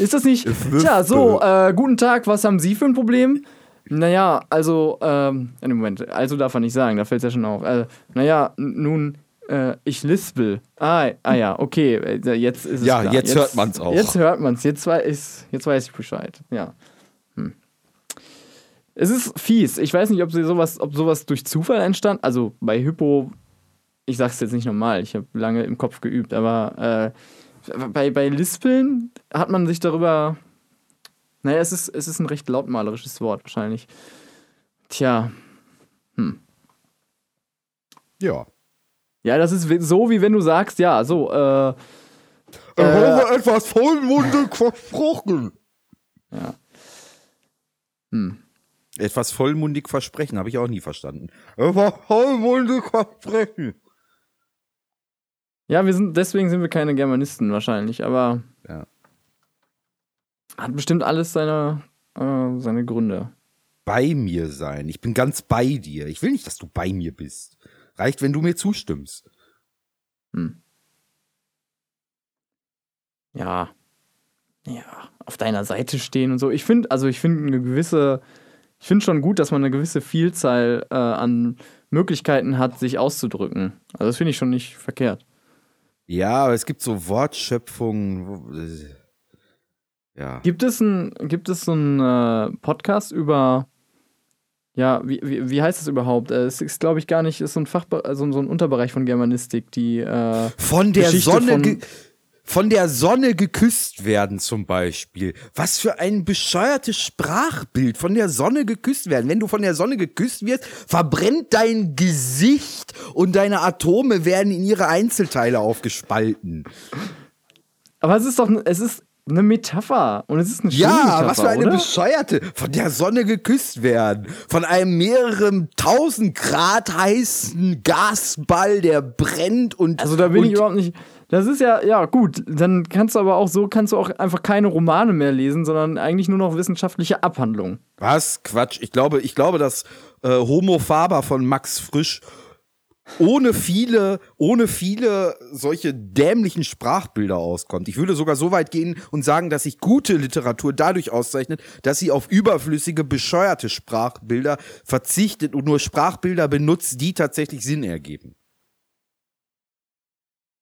Ist das nicht. Es Tja, so, äh, guten Tag, was haben Sie für ein Problem? Naja, also, ähm, einen Moment, also darf er nicht sagen, da fällt es ja schon auf. Äh, naja, nun, äh, ich lispel. Ah, ah ja, okay, äh, jetzt ist es Ja, klar. jetzt hört man's auch. Jetzt hört man's, jetzt weiß, jetzt weiß ich Bescheid, ja. Hm. Es ist fies, ich weiß nicht, ob sie sowas, ob sowas durch Zufall entstand, also bei Hypo, ich sag's jetzt nicht normal, ich habe lange im Kopf geübt, aber äh, bei, bei Lispeln hat man sich darüber naja, es ist, es ist ein recht lautmalerisches Wort wahrscheinlich. Tja. Ja. Ja, das ist so, wie wenn du sagst, ja, so, äh, Ich habe etwas vollmundig versprochen. ja. Hm. Etwas vollmundig versprechen, habe ich auch nie verstanden. Etwas vollmundig versprechen. Ja, wir sind, deswegen sind wir keine Germanisten wahrscheinlich, aber Ja. hat bestimmt alles seine, äh, seine Gründe. Bei mir sein. Ich bin ganz bei dir. Ich will nicht, dass du bei mir bist. Reicht, wenn du mir zustimmst. Hm. Ja. Ja, auf deiner Seite stehen und so. Ich finde, also ich finde eine gewisse, ich finde schon gut, dass man eine gewisse Vielzahl äh, an Möglichkeiten hat, sich auszudrücken. Also das finde ich schon nicht verkehrt. Ja, aber es gibt so Wortschöpfungen. wo- äh, Ja. Gibt es ein, gibt es so einen äh, Podcast über, ja, wie, wie, wie heißt das überhaupt? Äh, es ist, glaube ich, gar nicht, ist so ein Fach, also so ein Unterbereich von Germanistik, die, äh, Von der Geschichte Sonne. von- von der Sonne geküsst werden zum Beispiel. Was für ein bescheuertes Sprachbild. Von der Sonne geküsst werden. Wenn du von der Sonne geküsst wirst, verbrennt dein Gesicht und deine Atome werden in ihre Einzelteile aufgespalten. aber es ist doch, es ist eine Metapher und es ist eine schöne Ja, Metapher, was für eine oder? bescheuerte. Von der Sonne geküsst werden. Von einem mehreren tausend Grad heißen Gasball, der brennt und. Also da bin ich überhaupt nicht. Das ist ja, ja gut, dann kannst du aber auch so, kannst du auch einfach keine Romane mehr lesen, sondern eigentlich nur noch wissenschaftliche Abhandlungen. Was? Quatsch. Ich glaube, ich glaube, dass äh, Homo Faber von Max Frisch ohne viele, ohne viele solche dämlichen Sprachbilder auskommt. Ich würde sogar so weit gehen und sagen, dass sich gute Literatur dadurch auszeichnet, dass sie auf überflüssige, bescheuerte Sprachbilder verzichtet und nur Sprachbilder benutzt, die tatsächlich Sinn ergeben.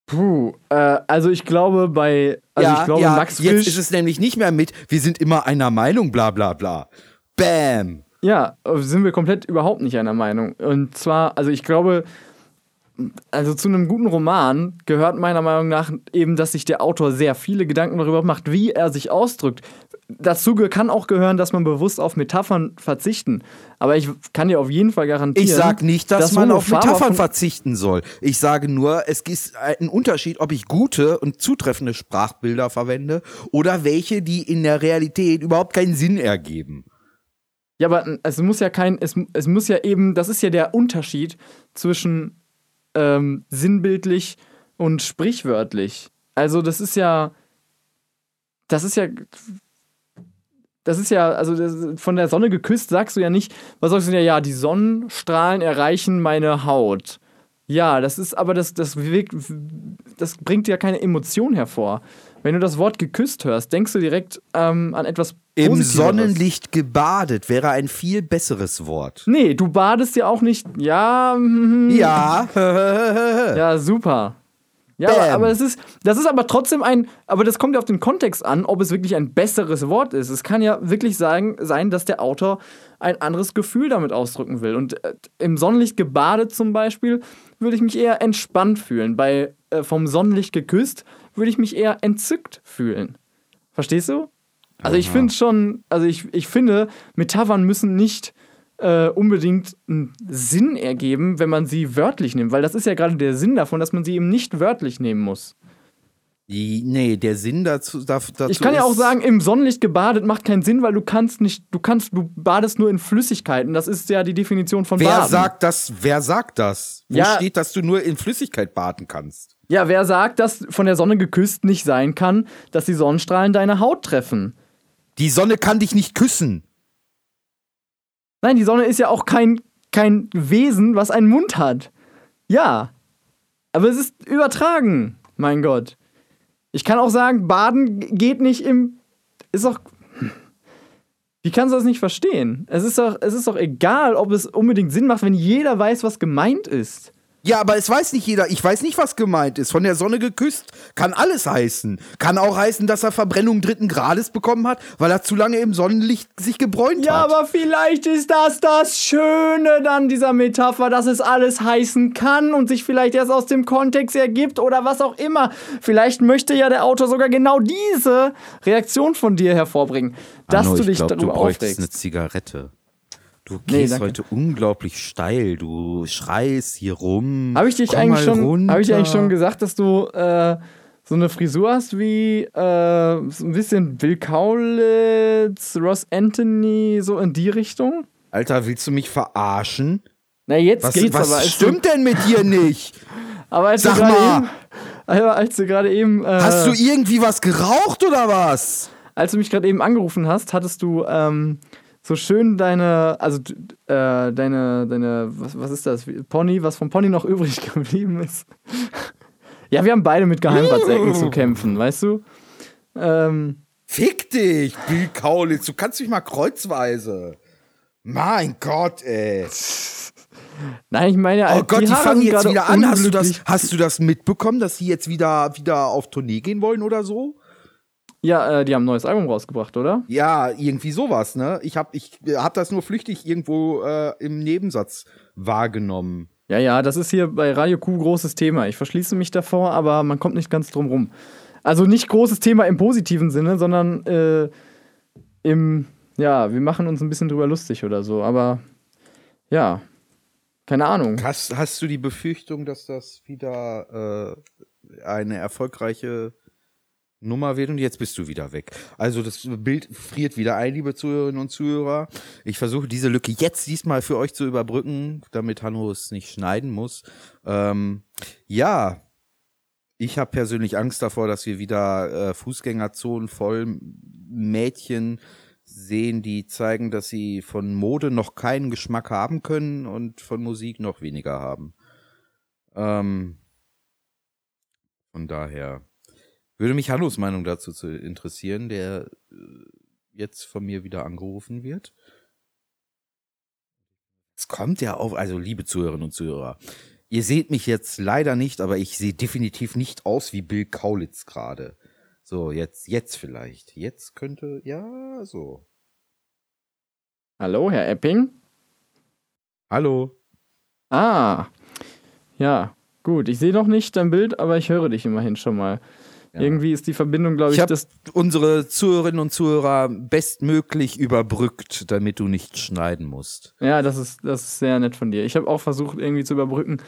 Puh, äh, also ich glaube bei, also ich glaube Max jetzt Frisch, ist es nämlich nicht mehr mit, wir sind immer einer Meinung, bla bla bla. Bam. ja, sind wir komplett überhaupt nicht einer Meinung. Und zwar, also ich glaube, also zu einem guten Roman gehört meiner Meinung nach eben, dass sich der Autor sehr viele Gedanken darüber macht, wie er sich ausdrückt. Dazu kann auch gehören, dass man bewusst auf Metaphern verzichten. Aber ich kann dir auf jeden Fall garantieren. Ich sag nicht, dass, dass man auf Metaphern verzichten soll. Ich sage nur, es ist ein Unterschied, ob ich gute und zutreffende Sprachbilder verwende oder welche, die in der Realität überhaupt keinen Sinn ergeben. Ja, aber es muss ja kein, es, es muss ja eben, das ist ja der Unterschied zwischen ähm, sinnbildlich und sprichwörtlich. Also das ist ja, das ist ja, das ist ja, also das, von der Sonne geküsst sagst du ja nicht, was sagst du denn? Ja, die Sonnenstrahlen erreichen meine Haut. Ja, das ist, aber das, das wirkt, das bringt ja keine Emotion hervor. Wenn du das Wort geküsst hörst, denkst du direkt ähm, an etwas Im Positiveres. Sonnenlicht gebadet wäre ein viel besseres Wort. Nee, du badest ja auch nicht. Ja, mhm. Ja. [laughs] ja, super. Ja, aber, aber es ist, das ist aber trotzdem ein, aber das kommt ja auf den Kontext an, ob es wirklich ein besseres Wort ist. Es kann ja wirklich sagen, sein, dass der Autor ein anderes Gefühl damit ausdrücken will. Und äh, im Sonnenlicht gebadet zum Beispiel würde ich mich eher entspannt fühlen. Bei äh, vom Sonnenlicht geküsst würde ich mich eher entzückt fühlen. Verstehst du? Also ich finde schon, also ich, ich finde, Metaphern müssen nicht äh, unbedingt einen Sinn ergeben, wenn man sie wörtlich nimmt, weil das ist ja gerade der Sinn davon, dass man sie eben nicht wörtlich nehmen muss. Nee, der Sinn dazu, dazu Ich kann ja auch sagen, im Sonnenlicht gebadet macht keinen Sinn, weil du kannst nicht, du kannst, du badest nur in Flüssigkeiten. Das ist ja die Definition von Wer Baden. sagt das? Wer sagt das? Wo Ja. steht, dass du nur in Flüssigkeit baden kannst? Ja, wer sagt, dass von der Sonne geküsst nicht sein kann, dass die Sonnenstrahlen deine Haut treffen? Die Sonne kann dich nicht küssen. Nein, die Sonne ist ja auch kein, kein Wesen, was einen Mund hat. Ja. Aber es ist übertragen, mein Gott. Ich kann auch sagen, Baden geht nicht im. Ist doch. Wie kannst du das nicht verstehen? Es ist doch, es ist doch egal, ob es unbedingt Sinn macht, wenn jeder weiß, was gemeint ist. Ja, aber es weiß nicht jeder. Ich weiß nicht, was gemeint ist. Von der Sonne geküsst kann alles heißen. Kann auch heißen, dass er Verbrennung dritten Grades bekommen hat, weil er zu lange im Sonnenlicht sich gebräunt Ja, hat. aber vielleicht ist das das Schöne an dieser Metapher, dass es alles heißen kann und sich vielleicht erst aus dem Kontext ergibt oder was auch immer. Vielleicht möchte ja der Autor sogar genau diese Reaktion von dir hervorbringen, dass Arno, du ich dich glaub, darüber du bräuchtest aufregst. eine Zigarette. Du Nee, gehst danke. heute unglaublich steil. Du schreist hier rum. Habe ich dich eigentlich schon, habe ich dir eigentlich schon gesagt, dass du äh, so eine Frisur hast wie äh, so ein bisschen Bill Kaulitz, Ross Anthony, so in die Richtung? Alter, willst du mich verarschen? Na, jetzt Was, geht's was aber. Stimmt denn mit dir nicht? [laughs] Aber als Sag du mal. eben. Als du gerade eben. Äh, Hast du irgendwie was geraucht oder was? als du mich gerade eben angerufen hast, hattest du ähm, so schön deine, also äh, deine, deine, was, was ist das? Pony, was vom Pony noch [laughs] übrig geblieben ist. ja, wir haben beide mit Geheimratsecken zu kämpfen, weißt du? Ähm, Fick dich, Bill Kaulitz. Du kannst mich mal kreuzweise. Mein Gott, ey. nein, ich meine, Oh Gott, die, Haare fangen jetzt wieder an. Hast du, das, hast du das mitbekommen, dass sie jetzt wieder, wieder auf Tournee gehen wollen oder so? Ja, äh, die haben ein neues Album rausgebracht, oder? Ja, irgendwie sowas, ne? Ich hab, ich hab das nur flüchtig irgendwo äh, im Nebensatz wahrgenommen. Ja, ja, das ist hier bei Radio Q großes Thema. Ich verschließe mich davor, aber man kommt nicht ganz drum rum. Also nicht großes Thema im positiven Sinne, sondern äh, im, ja, wir machen uns ein bisschen drüber lustig oder so. Aber ja, keine Ahnung. Hast, hast du die Befürchtung, dass das wieder äh, eine erfolgreiche Nummer wird und jetzt bist du wieder weg. Also das Bild friert wieder ein, liebe Zuhörerinnen und Zuhörer. Ich versuche diese Lücke jetzt diesmal für euch zu überbrücken, damit Hanno es nicht schneiden muss. Ähm, ja, ich habe persönlich Angst davor, dass wir wieder äh, Fußgängerzonen voll Mädchen sehen, die zeigen, dass sie von Mode noch keinen Geschmack haben können und von Musik noch weniger haben. Ähm, von daher würde mich Hannos Meinung dazu zu interessieren, der äh, jetzt von mir wieder angerufen wird. Es kommt ja auf, also liebe Zuhörerinnen und Zuhörer, ihr seht mich jetzt leider nicht, aber ich sehe definitiv nicht aus wie Bill Kaulitz gerade. So, jetzt, jetzt vielleicht. Jetzt könnte, ja, so. Hallo, Herr Epping? Hallo. Ah, ja, gut. Ich sehe noch nicht dein Bild, aber ich höre dich immerhin schon mal. Irgendwie ist die Verbindung, glaube ich, Ich habe das. unsere Zuhörerinnen und Zuhörer bestmöglich überbrückt, damit du nicht schneiden musst. Ja, das ist, das ist sehr nett von dir. Ich habe auch versucht, irgendwie zu überbrücken.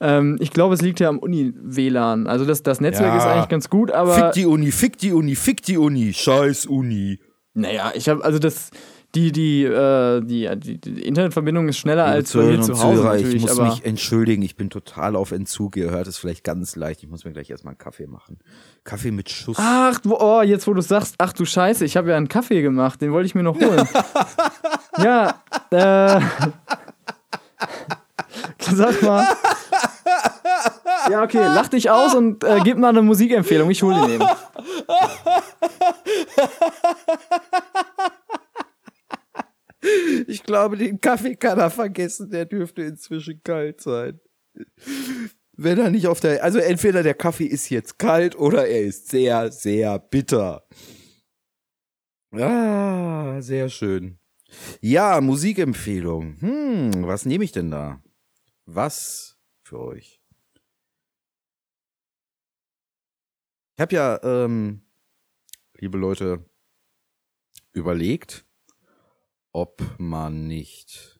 Ähm, ich glaube, es liegt ja am Uni-WLAN. Also das, das Netzwerk Ja. ist eigentlich ganz gut, aber. fick die Uni, fick die Uni, fick die Uni, scheiß Uni. Naja, ich habe, also das, die, die, äh, die, die, die Internetverbindung ist schneller Liebe als bei mir zu Hause natürlich, ich muss mich entschuldigen, ich bin total auf Entzug. Ihr hört es vielleicht ganz leicht. Ich muss mir gleich erstmal einen Kaffee machen. Kaffee mit Schuss. ach, oh, jetzt wo du sagst, ach du Scheiße, ich habe ja einen Kaffee gemacht, den wollte ich mir noch holen. [laughs] ja, äh, [laughs] sag mal. Ja, okay, lach dich aus und äh, gib mal eine Musikempfehlung, ich hole den eben. [laughs] Ich glaube, den Kaffee kann er vergessen. Der dürfte inzwischen kalt sein. Wenn er nicht auf der, also entweder der Kaffee ist jetzt kalt oder er ist sehr, sehr bitter. Ah, sehr schön. Ja, Musikempfehlung. Hm, was nehme ich denn da? Was für euch? Ich habe ja, ähm, liebe Leute, überlegt, ob man nicht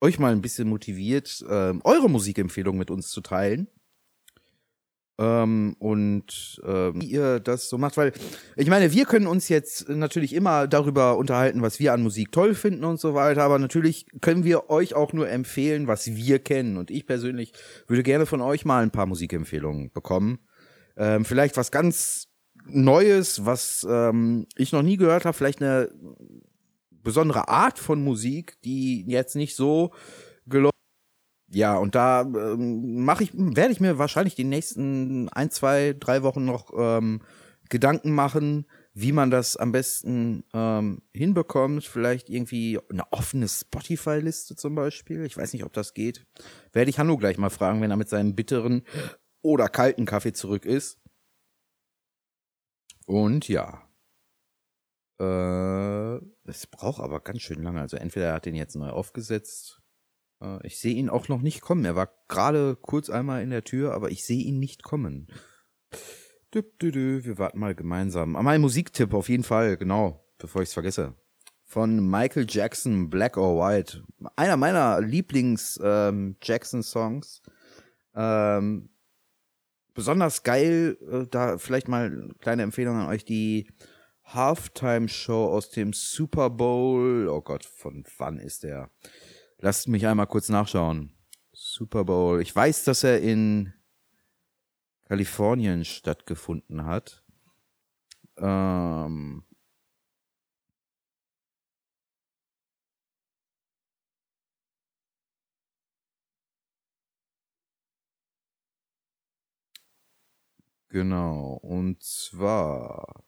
euch mal ein bisschen motiviert, ähm, eure Musikempfehlung mit uns zu teilen. Ähm, und ähm, wie ihr das so macht, weil ich meine, wir können uns jetzt natürlich immer darüber unterhalten, was wir an Musik toll finden und so weiter, aber natürlich können wir euch auch nur empfehlen, was wir kennen. Und ich persönlich würde gerne von euch mal ein paar Musikempfehlungen bekommen. Ähm, vielleicht was ganz Neues, was ähm, ich noch nie gehört habe, vielleicht eine besondere Art von Musik, die jetzt nicht so gelaufen ja, und da ähm, mache ich, werde ich mir wahrscheinlich die nächsten ein, zwei, drei Wochen noch ähm, Gedanken machen, wie man das am besten ähm, hinbekommt. Vielleicht irgendwie eine offene Spotify-Liste zum Beispiel. Ich weiß nicht, ob das geht. Werde ich Hanno gleich mal fragen, wenn er mit seinem bitteren oder kalten Kaffee zurück ist. Und ja. Äh, es braucht aber ganz schön lange. Also entweder er hat den jetzt neu aufgesetzt. Äh, ich sehe ihn auch noch nicht kommen. Er war gerade kurz einmal in der Tür, aber ich sehe ihn nicht kommen. Wir warten mal gemeinsam. Ah, mein Musiktipp auf jeden Fall, genau, bevor ich es vergesse. Von Michael Jackson, Black or White. Einer meiner Lieblings-Jackson-Songs. Ähm, besonders geil, äh, da vielleicht mal eine kleine Empfehlung an euch, die Halftime-Show aus dem Super Bowl. Oh Gott, von wann ist der? Lasst mich einmal kurz nachschauen. Super Bowl. Ich weiß, dass er in Kalifornien stattgefunden hat. Ähm, Genau, und zwar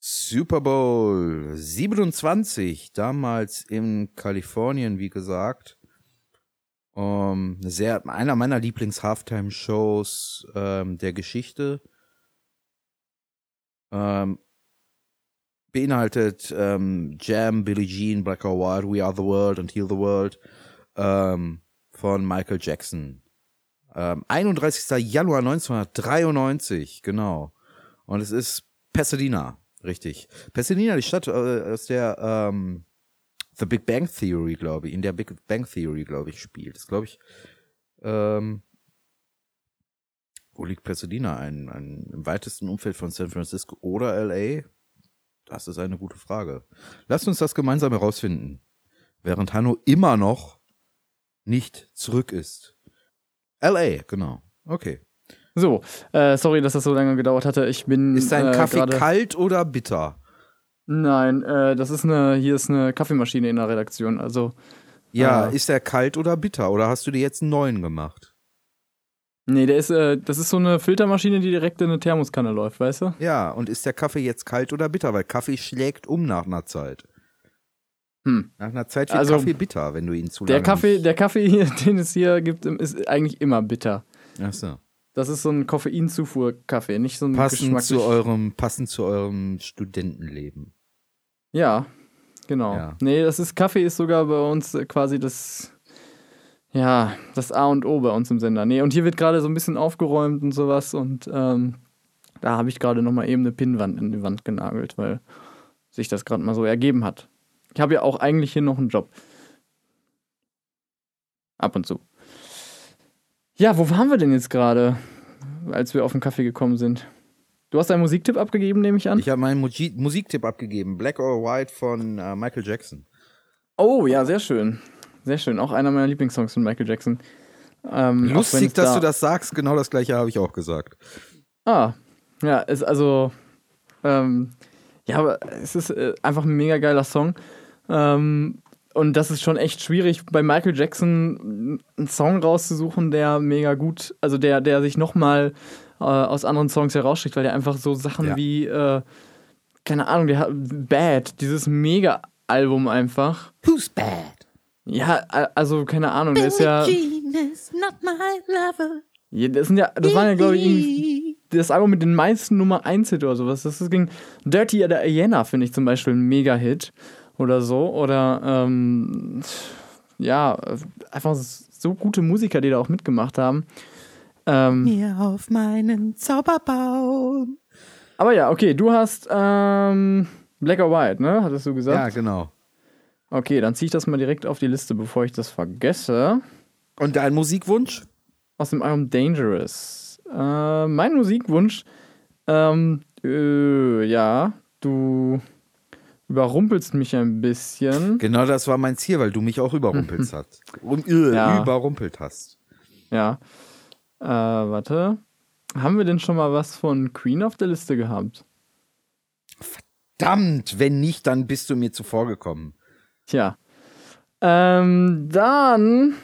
Super Bowl 27, damals in Kalifornien, wie gesagt. Um, ähm, sehr, einer meiner Lieblings-Halftime-Shows ähm, der Geschichte. Ähm, beinhaltet ähm, Jam, Billie Jean, Black or White, We Are the World und Heal the World ähm, von Michael Jackson. Ähm, 31. Januar 1993, genau. Und es ist Pasadena, richtig. Pasadena, die Stadt, äh, aus der ähm, The Big Bang Theory, glaube ich, in der Big Bang Theory, glaube ich, spielt. Das glaube ich, ähm, wo liegt Pasadena? Ein, ein, Im weitesten Umfeld von San Francisco oder LA? Das ist eine gute Frage. Lasst uns das gemeinsam herausfinden. Während Hanno immer noch nicht zurück ist. LA, genau. Okay. So, äh, sorry, dass das so lange gedauert hatte. Ich bin. Ist dein äh, Kaffee kalt oder bitter? Nein, äh, das ist eine, hier ist eine Kaffeemaschine in der Redaktion. Also. Ja, äh, ist der kalt oder bitter? Oder hast du dir jetzt einen neuen gemacht? Nee, der ist, äh, das ist so eine Filtermaschine, die direkt in eine Thermoskanne läuft, weißt du? Ja, und ist der Kaffee jetzt kalt oder bitter? Weil Kaffee schlägt um nach einer Zeit. Hm. Nach einer Zeit wird also, Kaffee bitter, wenn du ihn zu der Kaffee, Der Kaffee, hier, [laughs] den es hier gibt, ist eigentlich immer bitter. Ach so. Das ist so ein Koffeinzufuhr-Kaffee, nicht so ein passend zu eurem Passend zu eurem Studentenleben. Ja, genau. Ja. Nee, das ist Kaffee ist sogar bei uns quasi das ja, das A und O bei uns im Sender. Nee, und hier wird gerade so ein bisschen aufgeräumt und sowas und ähm, da habe ich gerade nochmal eben eine Pinnwand in die Wand genagelt, weil sich das gerade mal so ergeben hat. Ich habe ja auch eigentlich hier noch einen Job. Ab und zu. Ja, wo waren wir denn jetzt gerade, als wir auf den Kaffee gekommen sind? Du hast deinen Musiktipp abgegeben, nehme ich an? Ich habe meinen Musi Musiktipp abgegeben. Black or White von äh, Michael Jackson. Oh, ja, sehr schön. Sehr schön. Auch einer meiner Lieblingssongs von Michael Jackson. Ähm, Lustig, dass da du das sagst. Genau das gleiche habe ich auch gesagt. Ah, ja, ist also. Ähm, ja, aber es ist äh, einfach ein mega geiler Song. Ähm, und das ist schon echt schwierig, bei Michael Jackson einen Song rauszusuchen, der mega gut, also der, der sich nochmal äh, aus anderen Songs heraussticht, weil der einfach so Sachen ja. wie, äh, keine Ahnung, der hat Bad, dieses Mega-Album einfach. Who's Bad? Ja, also keine Ahnung, der ist ja. not my lover. Ja, das, sind ja, das waren ja, glaube ich, das Album mit den meisten Nummer 1 Hit oder sowas. Das ging Dirty oder Ayana, finde ich zum Beispiel ein Mega-Hit oder so. Oder ähm, ja, einfach so gute Musiker, die da auch mitgemacht haben. Ähm, Mir auf meinen Zauberbaum. Aber ja, okay, du hast ähm, Black or White, ne? Hattest du gesagt? Ja, genau. Okay, dann ziehe ich das mal direkt auf die Liste, bevor ich das vergesse. Und dein Musikwunsch? Aus dem Album Dangerous. Äh, mein Musikwunsch, ähm, äh, ja, du überrumpelst mich ein bisschen. Genau das war mein Ziel, weil du mich auch überrumpelt [laughs] hast. Um, äh, ja. Überrumpelt hast. Ja. Äh, warte. Haben wir denn schon mal was von Queen auf der Liste gehabt? Verdammt, wenn nicht, dann bist du mir zuvor gekommen. Tja. Ähm, dann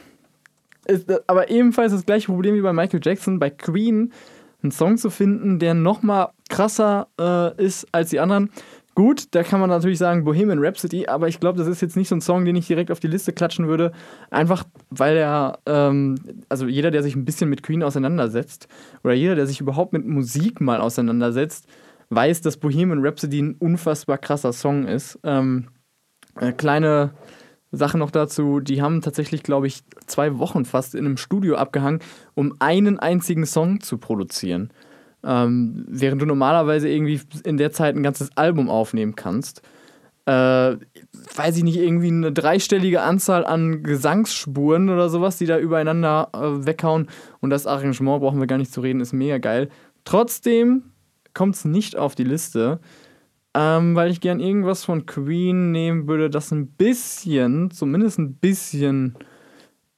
ist aber ebenfalls das gleiche Problem wie bei Michael Jackson, bei Queen einen Song zu finden, der nochmal krasser äh, ist als die anderen. Gut, da kann man natürlich sagen Bohemian Rhapsody, aber ich glaube, das ist jetzt nicht so ein Song, den ich direkt auf die Liste klatschen würde. Einfach, weil er, ähm, also jeder, der sich ein bisschen mit Queen auseinandersetzt oder jeder, der sich überhaupt mit Musik mal auseinandersetzt, weiß, dass Bohemian Rhapsody ein unfassbar krasser Song ist. Ähm, äh, kleine Sache noch dazu, die haben tatsächlich, glaube ich, zwei Wochen fast in einem Studio abgehangen, um einen einzigen Song zu produzieren. Ähm, während du normalerweise irgendwie in der Zeit ein ganzes Album aufnehmen kannst. Äh, weiß ich nicht, irgendwie eine dreistellige Anzahl an Gesangsspuren oder sowas, die da übereinander äh, weghauen. Und das Arrangement brauchen wir gar nicht zu reden, ist mega geil. Trotzdem kommt es nicht auf die Liste, ähm, weil ich gern irgendwas von Queen nehmen würde, das ein bisschen, zumindest ein bisschen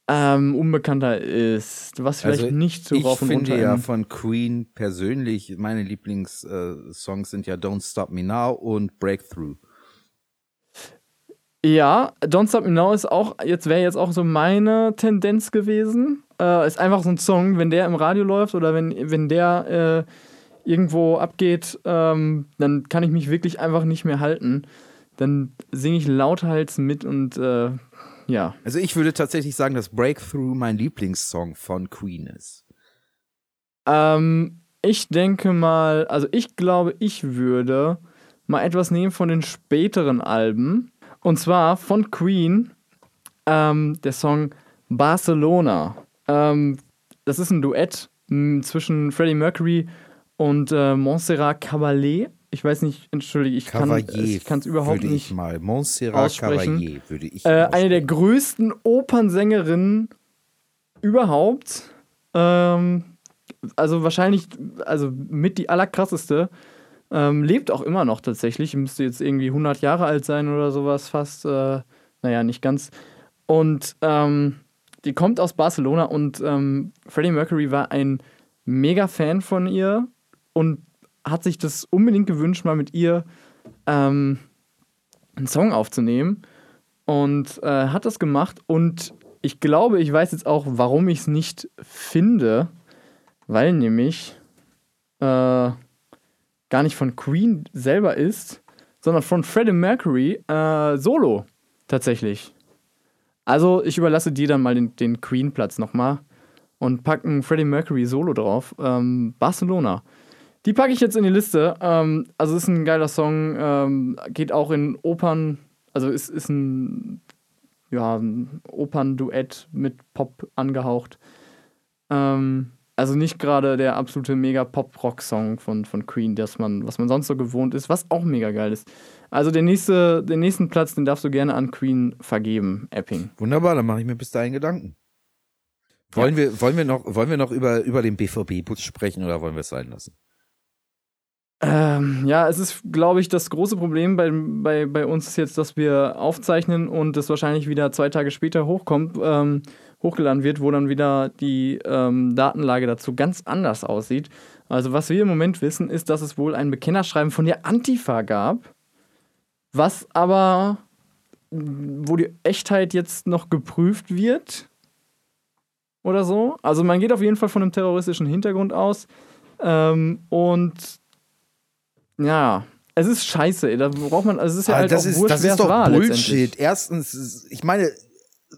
ähm, unbekannter ist, was vielleicht also nicht so rauf und runter Ich finde ja von Queen persönlich, meine Lieblingssongs äh, sind ja Don't Stop Me Now und Breakthrough. Ja, Don't Stop Me Now ist auch, jetzt wäre jetzt auch so meine Tendenz gewesen. Äh, ist einfach so ein Song, wenn der im Radio läuft oder wenn, wenn der äh, irgendwo abgeht, ähm, dann kann ich mich wirklich einfach nicht mehr halten. Dann singe ich lauthals mit und äh, ja. Also ich würde tatsächlich sagen, dass Breakthrough mein Lieblingssong von Queen ist. Ähm, ich denke mal, also ich glaube, ich würde mal etwas nehmen von den späteren Alben. Und zwar von Queen, ähm, der Song Barcelona. Ähm, das ist ein Duett zwischen Freddie Mercury und äh, Montserrat Caballé. Ich weiß nicht, entschuldige, ich kann es überhaupt würde nicht ich mal. Montserrat aussprechen. Caballé würde ich äh, Eine der größten Opernsängerinnen überhaupt. Ähm, also wahrscheinlich, also mit die allerkrasseste. Ähm, lebt auch immer noch tatsächlich. Müsste jetzt irgendwie 100 Jahre alt sein oder sowas fast. Äh, naja, nicht ganz. Und ähm, die kommt aus Barcelona und ähm, Freddie Mercury war ein mega Fan von ihr und hat sich das unbedingt gewünscht, mal mit ihr ähm, einen Song aufzunehmen. Und äh, hat das gemacht. Und ich glaube, ich weiß jetzt auch, warum ich es nicht finde. Weil nämlich äh, gar nicht von Queen selber ist, sondern von Freddie Mercury äh, solo tatsächlich. Also ich überlasse dir dann mal den, den Queen-Platz nochmal und packen Freddie Mercury solo drauf. Ähm, Barcelona. Die packe ich jetzt in die Liste. Ähm, also ist ein geiler Song, ähm, geht auch in Opern, also ist, ist ein, ja, ein Opernduett mit Pop angehaucht. Ähm, also nicht gerade der absolute mega Pop-Rock-Song von, von Queen, das man, was man sonst so gewohnt ist, was auch mega geil ist. Also der nächste, den nächsten Platz, den darfst du gerne an Queen vergeben, Epping. Wunderbar, dann mache ich mir bis dahin Gedanken. Wollen, ja. wir, wollen wir noch, wollen wir noch über, über den BVB-Bus sprechen oder wollen wir es sein lassen? Ähm, ja, es ist, glaube ich, das große Problem bei, bei, bei uns ist jetzt, dass wir aufzeichnen und es wahrscheinlich wieder zwei Tage später hochkommt, ähm, hochgeladen wird, wo dann wieder die ähm, Datenlage dazu ganz anders aussieht. Also was wir im Moment wissen, ist, dass es wohl ein Bekennerschreiben von der Antifa gab, was aber, wo die Echtheit jetzt noch geprüft wird oder so. Also man geht auf jeden Fall von einem terroristischen Hintergrund aus. Ähm, und ja, es ist scheiße, da braucht man, also es ist ja halt das auch ist, wurscht, das ist doch war, Bullshit. Erstens, ich meine,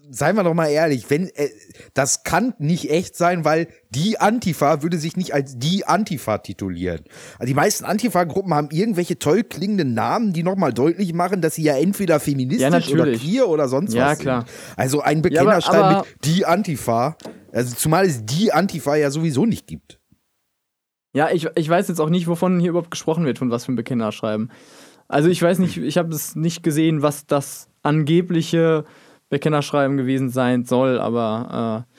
seien wir doch mal ehrlich, wenn äh, das kann nicht echt sein, weil die Antifa würde sich nicht als die Antifa titulieren. Also die meisten Antifa-Gruppen haben irgendwelche toll klingenden Namen, die nochmal deutlich machen, dass sie ja entweder feministisch ja, oder queer oder sonst ja, was sind. Ja, klar. Also ein Bekennerschreiben ja, mit die Antifa, also zumal es die Antifa ja sowieso nicht gibt. Ja, ich, ich weiß jetzt auch nicht, wovon hier überhaupt gesprochen wird, von was für ein Bekennerschreiben. Also ich weiß nicht, ich habe es nicht gesehen, was das angebliche Bekennerschreiben gewesen sein soll, aber äh,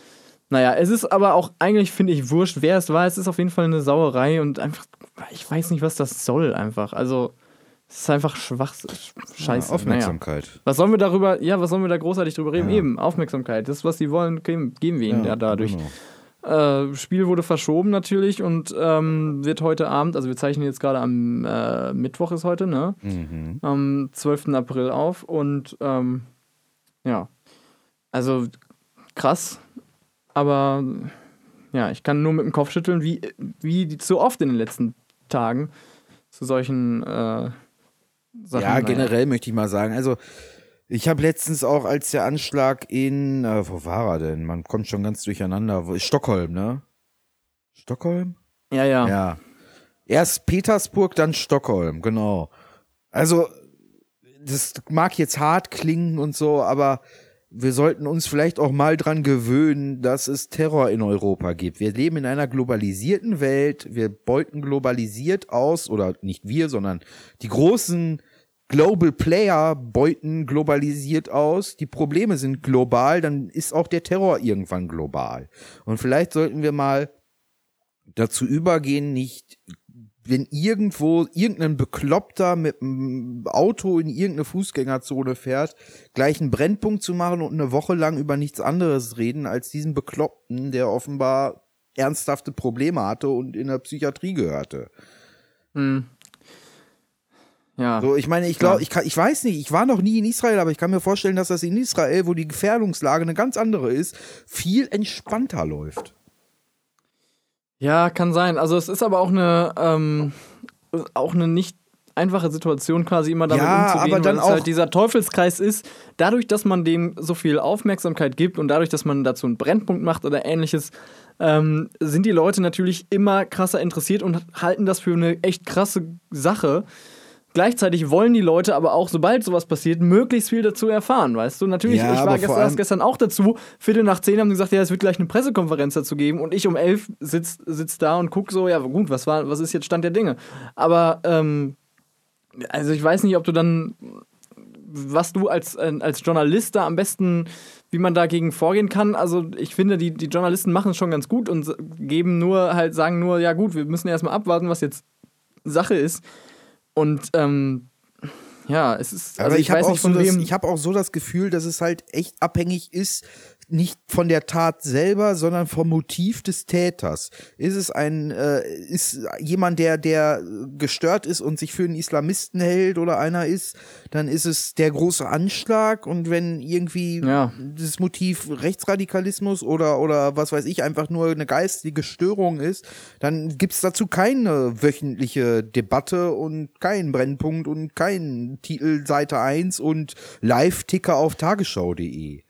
naja, es ist aber auch eigentlich, finde ich, wurscht, wer es war. Es ist auf jeden Fall eine Sauerei und einfach, ich weiß nicht, was das soll einfach. Also, es ist einfach schwach, scheiße. Ja, Aufmerksamkeit. Naja. Was sollen wir darüber, ja, was sollen wir da großartig drüber reden? Ja. Eben, Aufmerksamkeit. Das, was sie wollen, geben, wir ihnen ja, dadurch. Genau. Äh, Spiel wurde verschoben natürlich und ähm, wird heute Abend, also wir zeichnen jetzt gerade am äh, Mittwoch ist heute, ne? Mhm. Am 12. April auf und ähm, ja, Also krass, aber ja, ich kann nur mit dem Kopf schütteln, wie, wie so oft in den letzten Tagen zu solchen äh, Sachen. Ja, generell möchte ich mal sagen. Also, ich habe letztens auch, als der Anschlag in, äh, wo war er denn? Man kommt schon ganz durcheinander. Wo, Stockholm, ne? Stockholm? Ja, ja. Ja. Erst Petersburg, dann Stockholm, genau. Also, das mag jetzt hart klingen und so, aber wir sollten uns vielleicht auch mal dran gewöhnen, dass es Terror in Europa gibt. Wir leben in einer globalisierten Welt. Wir beuten globalisiert aus, oder nicht wir, sondern die großen Global Player beuten globalisiert aus. Die Probleme sind global, dann ist auch der Terror irgendwann global. Und vielleicht sollten wir mal dazu übergehen, nicht wenn irgendwo irgendein Bekloppter mit einem Auto in irgendeine Fußgängerzone fährt, gleich einen Brennpunkt zu machen und eine Woche lang über nichts anderes reden als diesen Bekloppten, der offenbar ernsthafte Probleme hatte und in der Psychiatrie gehörte. Hm. Ja. So, ich meine, ich glaube, ich, kann, ich weiß nicht, ich war noch nie in Israel, aber ich kann mir vorstellen, dass das in Israel, wo die Gefährdungslage eine ganz andere ist, viel entspannter läuft. Ja, kann sein. Also es ist aber auch eine, ähm, auch eine nicht einfache Situation, quasi immer damit Ja, umzugehen, aber dann weil es halt auch- dieser Teufelskreis ist. Dadurch, dass man dem so viel Aufmerksamkeit gibt und dadurch, dass man dazu einen Brennpunkt macht oder ähnliches, ähm, sind die Leute natürlich immer krasser interessiert und halten das für eine echt krasse Sache. Gleichzeitig wollen die Leute aber auch, sobald sowas passiert, möglichst viel dazu erfahren, weißt du? Natürlich, Ja, ich war gestern, gestern auch dazu. Viertel nach zehn haben die gesagt, ja, es wird gleich eine Pressekonferenz dazu geben. Und ich um elf sitz, sitz da und guck so, ja gut, was war, was ist jetzt Stand der Dinge? Aber ähm, also ich weiß nicht, ob du dann, was du als, äh, als Journalist da am besten, wie man dagegen vorgehen kann. Also ich finde, die, die Journalisten machen es schon ganz gut und geben nur halt, sagen nur, ja gut, wir müssen erstmal abwarten, was jetzt Sache ist. Und ähm, ja, es ist, Aber also ich, ich, habe auch, so das, ich hab auch so das Gefühl, dass es halt echt abhängig ist, nicht von der Tat selber, sondern vom Motiv des Täters. Ist es ein, äh, ist jemand, der, der gestört ist und sich für einen Islamisten hält oder einer ist, dann ist es der große Anschlag und wenn irgendwie Ja. das Motiv Rechtsradikalismus oder, oder was weiß ich, einfach nur eine geistige Störung ist, dann gibt's dazu keine wöchentliche Debatte und keinen Brennpunkt und keinen Titel Seite 1 und Live-Ticker auf tagesschau.de.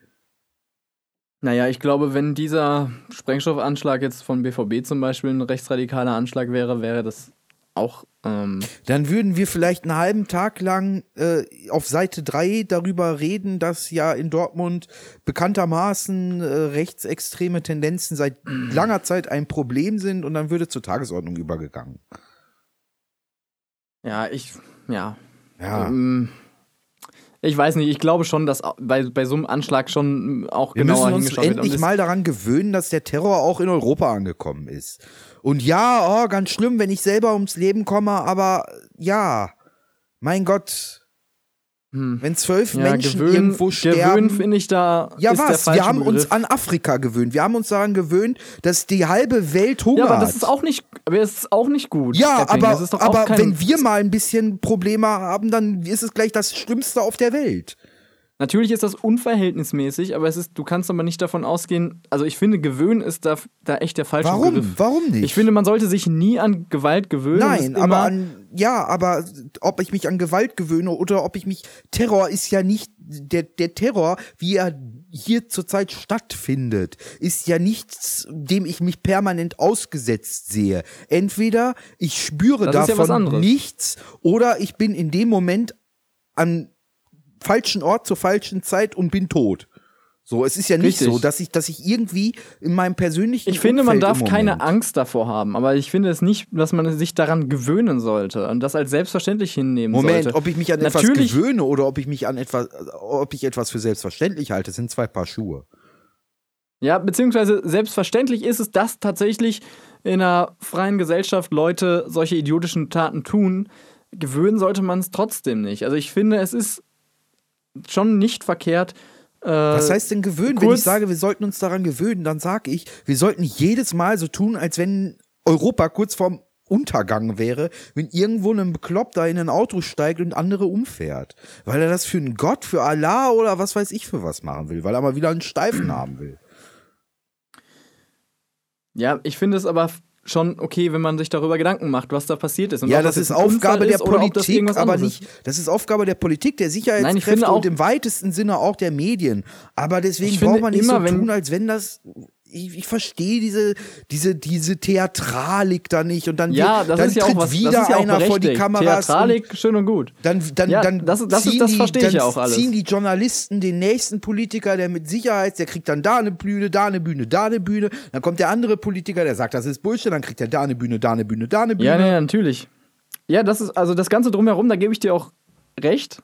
Naja, ich glaube, wenn dieser Sprengstoffanschlag jetzt von BVB zum Beispiel ein rechtsradikaler Anschlag wäre, wäre das auch. Ähm, Dann würden wir vielleicht einen halben Tag lang äh, auf Seite 3 darüber reden, dass ja in Dortmund bekanntermaßen äh, rechtsextreme Tendenzen seit langer Zeit ein Problem sind und dann würde zur Tagesordnung übergegangen. ja, ich. Ja. Ja. Ähm, ich weiß nicht, ich glaube schon, dass bei, bei so einem Anschlag schon auch Wir genauer müssen uns hingeschaut wird. endlich Und es- mal daran gewöhnen, dass der Terror auch in Europa angekommen ist. Und ja, oh, ganz schlimm, wenn ich selber ums Leben komme, aber ja, mein Gott, Hm. wenn zwölf Ja, Menschen gewöhnen, irgendwo sterben. gewöhnen finde ich da. ja, was? Wir haben uns Begriff. an Afrika gewöhnt. Wir haben uns daran gewöhnt, dass die halbe Welt Hunger Ja, aber das ist auch nicht, aber ist auch nicht gut. ja, Epping. aber, Das ist doch auch aber kein, wenn wir mal ein bisschen Probleme haben, dann ist es gleich das Schlimmste auf der Welt. Natürlich ist das unverhältnismäßig, aber es ist, du kannst aber nicht davon ausgehen. Also ich finde, gewöhnen ist da, da echt der falsche Warum? Begriff. Warum nicht? Ich finde, man sollte sich nie an Gewalt gewöhnen. Nein, aber an, ja, aber ob ich mich an Gewalt gewöhne oder ob ich mich, Terror ist ja nicht, der, der Terror, wie er hier zurzeit stattfindet, ist ja nichts, dem ich mich permanent ausgesetzt sehe. Entweder ich spüre Das ja davon anderes. nichts oder ich bin in dem Moment an falschen Ort zur falschen Zeit und bin tot. So, es ist ja nicht Richtig. so, dass ich, dass ich irgendwie in meinem persönlichen Ich finde, man Umfeld darf im keine Moment- Angst davor haben, aber ich finde es nicht, dass man sich daran gewöhnen sollte und das als selbstverständlich hinnehmen Moment, sollte. ob ich mich an etwas Natürlich- gewöhne oder ob ich mich an etwas, ob ich etwas für selbstverständlich halte, sind zwei Paar Schuhe. Ja, beziehungsweise selbstverständlich ist es, dass tatsächlich in einer freien Gesellschaft Leute solche idiotischen Taten tun. Gewöhnen sollte man es trotzdem nicht. Also ich finde, es ist schon nicht verkehrt. Äh, Was heißt denn gewöhnen? Wenn ich sage, wir sollten uns daran gewöhnen, dann sage ich, wir sollten jedes Mal so tun, als wenn Europa kurz vorm Weltuntergang wäre, wenn irgendwo ein Bekloppter in ein Auto steigt und andere umfährt. Weil er das für einen Gott, für Allah oder was weiß ich für was machen will, weil er mal wieder einen Steifen haben will. Ja, ich finde es aber schon okay, wenn man sich darüber Gedanken macht, was da passiert ist. Und ja, das, das ist Aufgabe der Politik, aber nicht. Das ist Aufgabe der Politik, der Sicherheitskräfte Nein, und im weitesten Sinne auch der Medien. Aber deswegen braucht man nicht immer, so tun, als wenn das ich, ich verstehe diese, diese, diese Theatralik da nicht und dann, ja, das dann ja tritt auch was, wieder ja einer vor die Kameras. Theatralik, schön und gut. Dann, dann, ja, dann das, das, das verstehe ich ja ziehen die Journalisten den nächsten Politiker, der mit Sicherheit, der kriegt dann da eine Bühne, da eine Bühne, da eine Bühne. Dann kommt der andere Politiker, der sagt, das ist Bullshit, dann kriegt er da eine Bühne, da eine Bühne, da eine Bühne. Ja, nee, natürlich. Ja, das ist, also das Ganze drumherum, da gebe ich dir auch recht.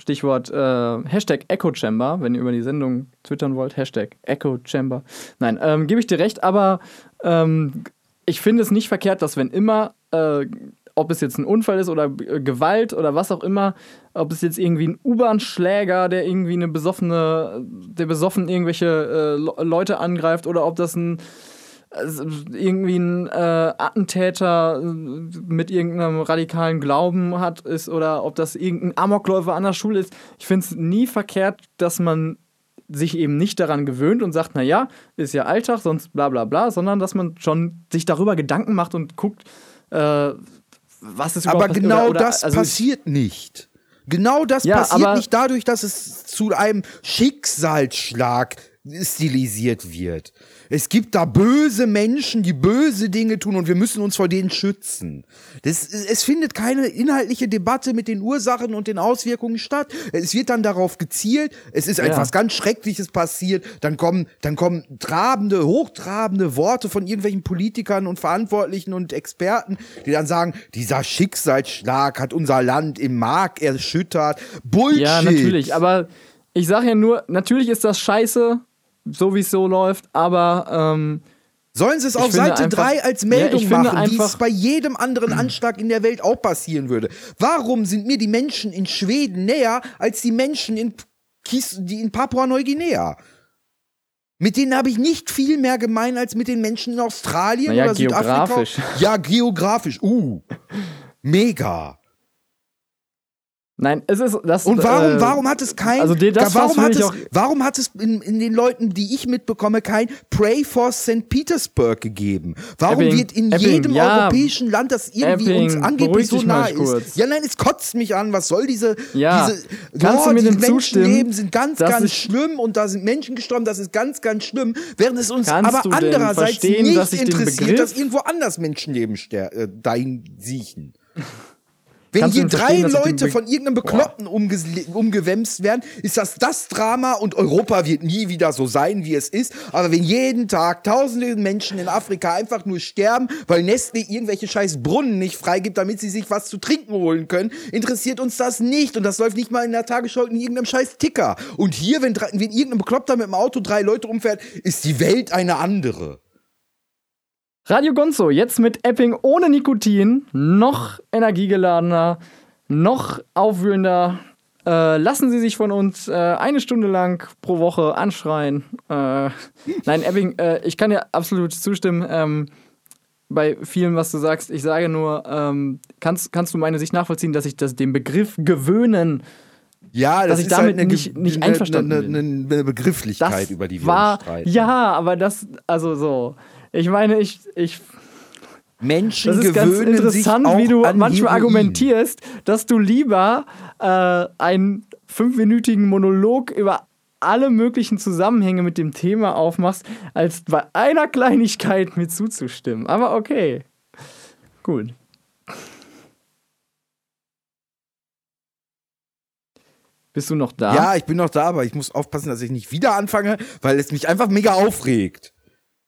Stichwort äh, Hashtag Echo Chamber, wenn ihr über die Sendung twittern wollt, Hashtag Echo Chamber. Nein, ähm, gebe ich dir recht, aber ähm, ich finde es nicht verkehrt, dass wenn immer, äh, ob es jetzt ein Unfall ist oder äh, Gewalt oder was auch immer, ob es jetzt irgendwie ein U-Bahn-Schläger, der irgendwie eine besoffene, der besoffen irgendwelche äh, Leute angreift oder ob das ein also irgendwie ein äh, Attentäter äh, mit irgendeinem radikalen Glauben hat ist oder ob das irgendein Amokläufer an der Schule ist. Ich finde es nie verkehrt, dass man sich eben nicht daran gewöhnt und sagt, naja, ist ja Alltag, sonst bla bla bla, sondern dass man schon sich darüber Gedanken macht und guckt, äh, was ist überhaupt Aber genau oder, oder, das also passiert nicht. Genau das ja, passiert nicht dadurch, dass es zu einem Schicksalsschlag stilisiert wird. Es gibt da böse Menschen, die böse Dinge tun und wir müssen uns vor denen schützen. Das, es findet keine inhaltliche Debatte mit den Ursachen und den Auswirkungen statt. Es wird dann darauf gezielt, es ist ja. etwas ganz Schreckliches passiert, dann kommen, dann kommen trabende, hochtrabende Worte von irgendwelchen Politikern und Verantwortlichen und Experten, die dann sagen, dieser Schicksalsschlag hat unser Land im Mark erschüttert. Bullshit. Ja, natürlich, aber ich sage ja nur, natürlich ist das scheiße, so wie es so läuft, aber ähm, Sollen sie es auf Seite 3 als Meldung ja, machen, wie es bei jedem anderen Anschlag in der Welt auch passieren würde? Warum sind mir die Menschen in Schweden näher als die Menschen in, Kies, die in Papua-Neuguinea? Mit denen habe ich nicht viel mehr gemein als mit den Menschen in Australien naja, oder geografisch. Südafrika. Ja, geografisch. Uh, mega. Nein, es ist das. Und warum, äh, warum hat es kein, also das warum hat es, warum hat es in, in den Leuten, die ich mitbekomme, kein Pray for St. Petersburg gegeben? Warum Epping, wird in Epping, jedem ja, europäischen Land, das irgendwie Epping, uns angeblich so nah ist? Ja, nein, es kotzt mich an. Was soll diese, ja, diese, kannst oh, du mir diese denn Menschenleben sind ganz, ganz schlimm und da sind Menschen gestorben, das ist ganz, ganz schlimm. Während es uns aber andererseits nicht interessiert, dass irgendwo anders Menschenleben äh, dahin siechen. Wenn hier drei Leute von irgendeinem Bekloppten umgewämst werden, ist das das Drama und Europa wird nie wieder so sein, wie es ist. Aber wenn jeden Tag tausende Menschen in Afrika einfach nur sterben, weil Nestle irgendwelche scheiß Brunnen nicht freigibt, damit sie sich was zu trinken holen können, interessiert uns das nicht. Und das läuft nicht mal in der Tagesschau in irgendeinem scheiß Ticker. Und hier, wenn, wenn irgendein Bekloppter mit dem Auto drei Leute umfährt, ist die Welt eine andere. Radio Gonzo, jetzt mit Epping ohne Nikotin, noch energiegeladener, noch aufwühlender. Äh, lassen Sie sich von uns äh, eine Stunde lang pro Woche anschreien. Äh, nein, Epping, äh, ich kann dir absolut zustimmen. Ähm, bei vielem, was du sagst. Ich sage nur, ähm, kannst, kannst du meine Sicht nachvollziehen, dass ich das, den Begriff gewöhnen ja, das dass ich ist damit halt eine, nicht, nicht einverstanden eine, eine, eine Begrifflichkeit, das über die wir war, streiten. Ja, aber das, also so. Ich meine, ich, ich Menschen das ist ganz interessant, wie du manchmal Heroin. argumentierst, dass du lieber äh, einen fünfminütigen Monolog über alle möglichen Zusammenhänge mit dem Thema aufmachst, als bei einer Kleinigkeit mir zuzustimmen. Aber okay. Gut. Bist du noch da? Ja, ich bin noch da, aber ich muss aufpassen, dass ich nicht wieder anfange, weil es mich einfach mega aufregt.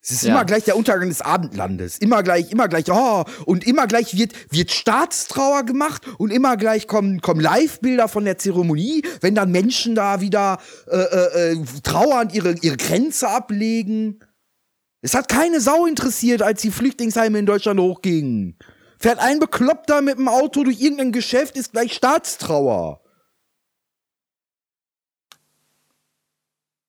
Es ist ja. immer gleich der Untergang des Abendlandes. Immer gleich, immer gleich, oh, und immer gleich wird, wird Staatstrauer gemacht und immer gleich kommen, kommen Live-Bilder von der Zeremonie, wenn dann Menschen da wieder äh, äh, äh, trauernd ihre, ihre Grenze ablegen. Es hat keine Sau interessiert, als die Flüchtlingsheime in Deutschland hochgingen. Fährt ein Bekloppter mit dem Auto durch irgendein Geschäft, ist gleich Staatstrauer.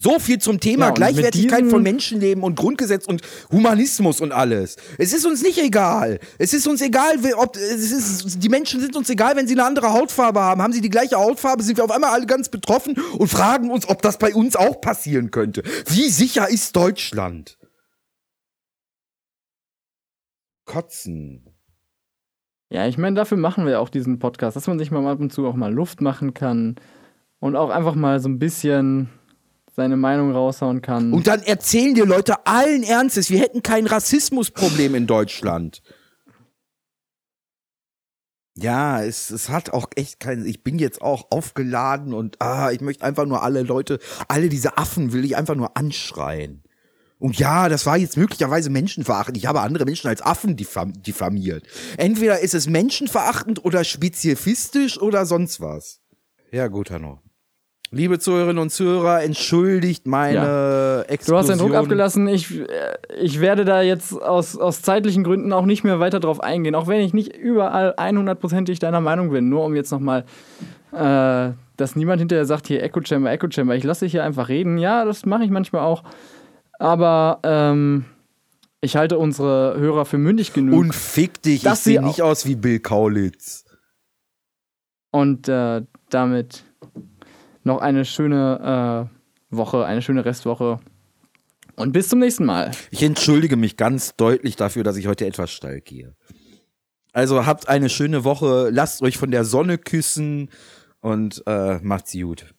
So viel zum Thema Ja, Gleichwertigkeit von Menschenleben und Grundgesetz und Humanismus und alles. Es ist uns nicht egal. Es ist uns egal, ob es ist, die Menschen sind uns egal, wenn sie eine andere Hautfarbe haben. Haben sie die gleiche Hautfarbe, sind wir auf einmal alle ganz betroffen und fragen uns, ob das bei uns auch passieren könnte. Wie sicher ist Deutschland? Kotzen. Ja, ich meine, dafür machen wir auch diesen Podcast, dass man sich mal ab und zu auch mal Luft machen kann und auch einfach mal so ein bisschen seine Meinung raushauen kann. Und dann erzählen dir Leute allen Ernstes, wir hätten kein Rassismusproblem in Deutschland. Ja, es, es hat auch echt keinen. Ich bin jetzt auch aufgeladen und ah, ich möchte einfach nur alle Leute, alle diese Affen will ich einfach nur anschreien. Und ja, das war jetzt möglicherweise menschenverachtend. Ich habe andere Menschen als Affen diffam diffamiert. Entweder ist es menschenverachtend oder spezifistisch oder sonst was. Ja, gut, Hanno. Liebe Zuhörerinnen und Zuhörer, entschuldigt meine Du Explosion. hast den Druck abgelassen. Ich, äh, ich werde da jetzt aus, aus zeitlichen Gründen auch nicht mehr weiter drauf eingehen, auch wenn ich nicht überall 100%ig deiner Meinung bin. Nur um jetzt nochmal, äh, dass niemand hinterher sagt, hier Echo Chamber, Echo Chamber. Ich lasse dich hier einfach reden. Ja, das mache ich manchmal auch. Aber ähm, ich halte unsere Hörer für mündig genug. Und fick dich, ich sehe nicht aus wie Bill Kaulitz. Und äh, damit noch eine schöne äh, Woche, eine schöne Restwoche. Und bis zum nächsten Mal. Ich entschuldige mich ganz deutlich dafür, dass ich heute etwas steil gehe. Also habt eine schöne Woche, lasst euch von der Sonne küssen und äh, macht's gut.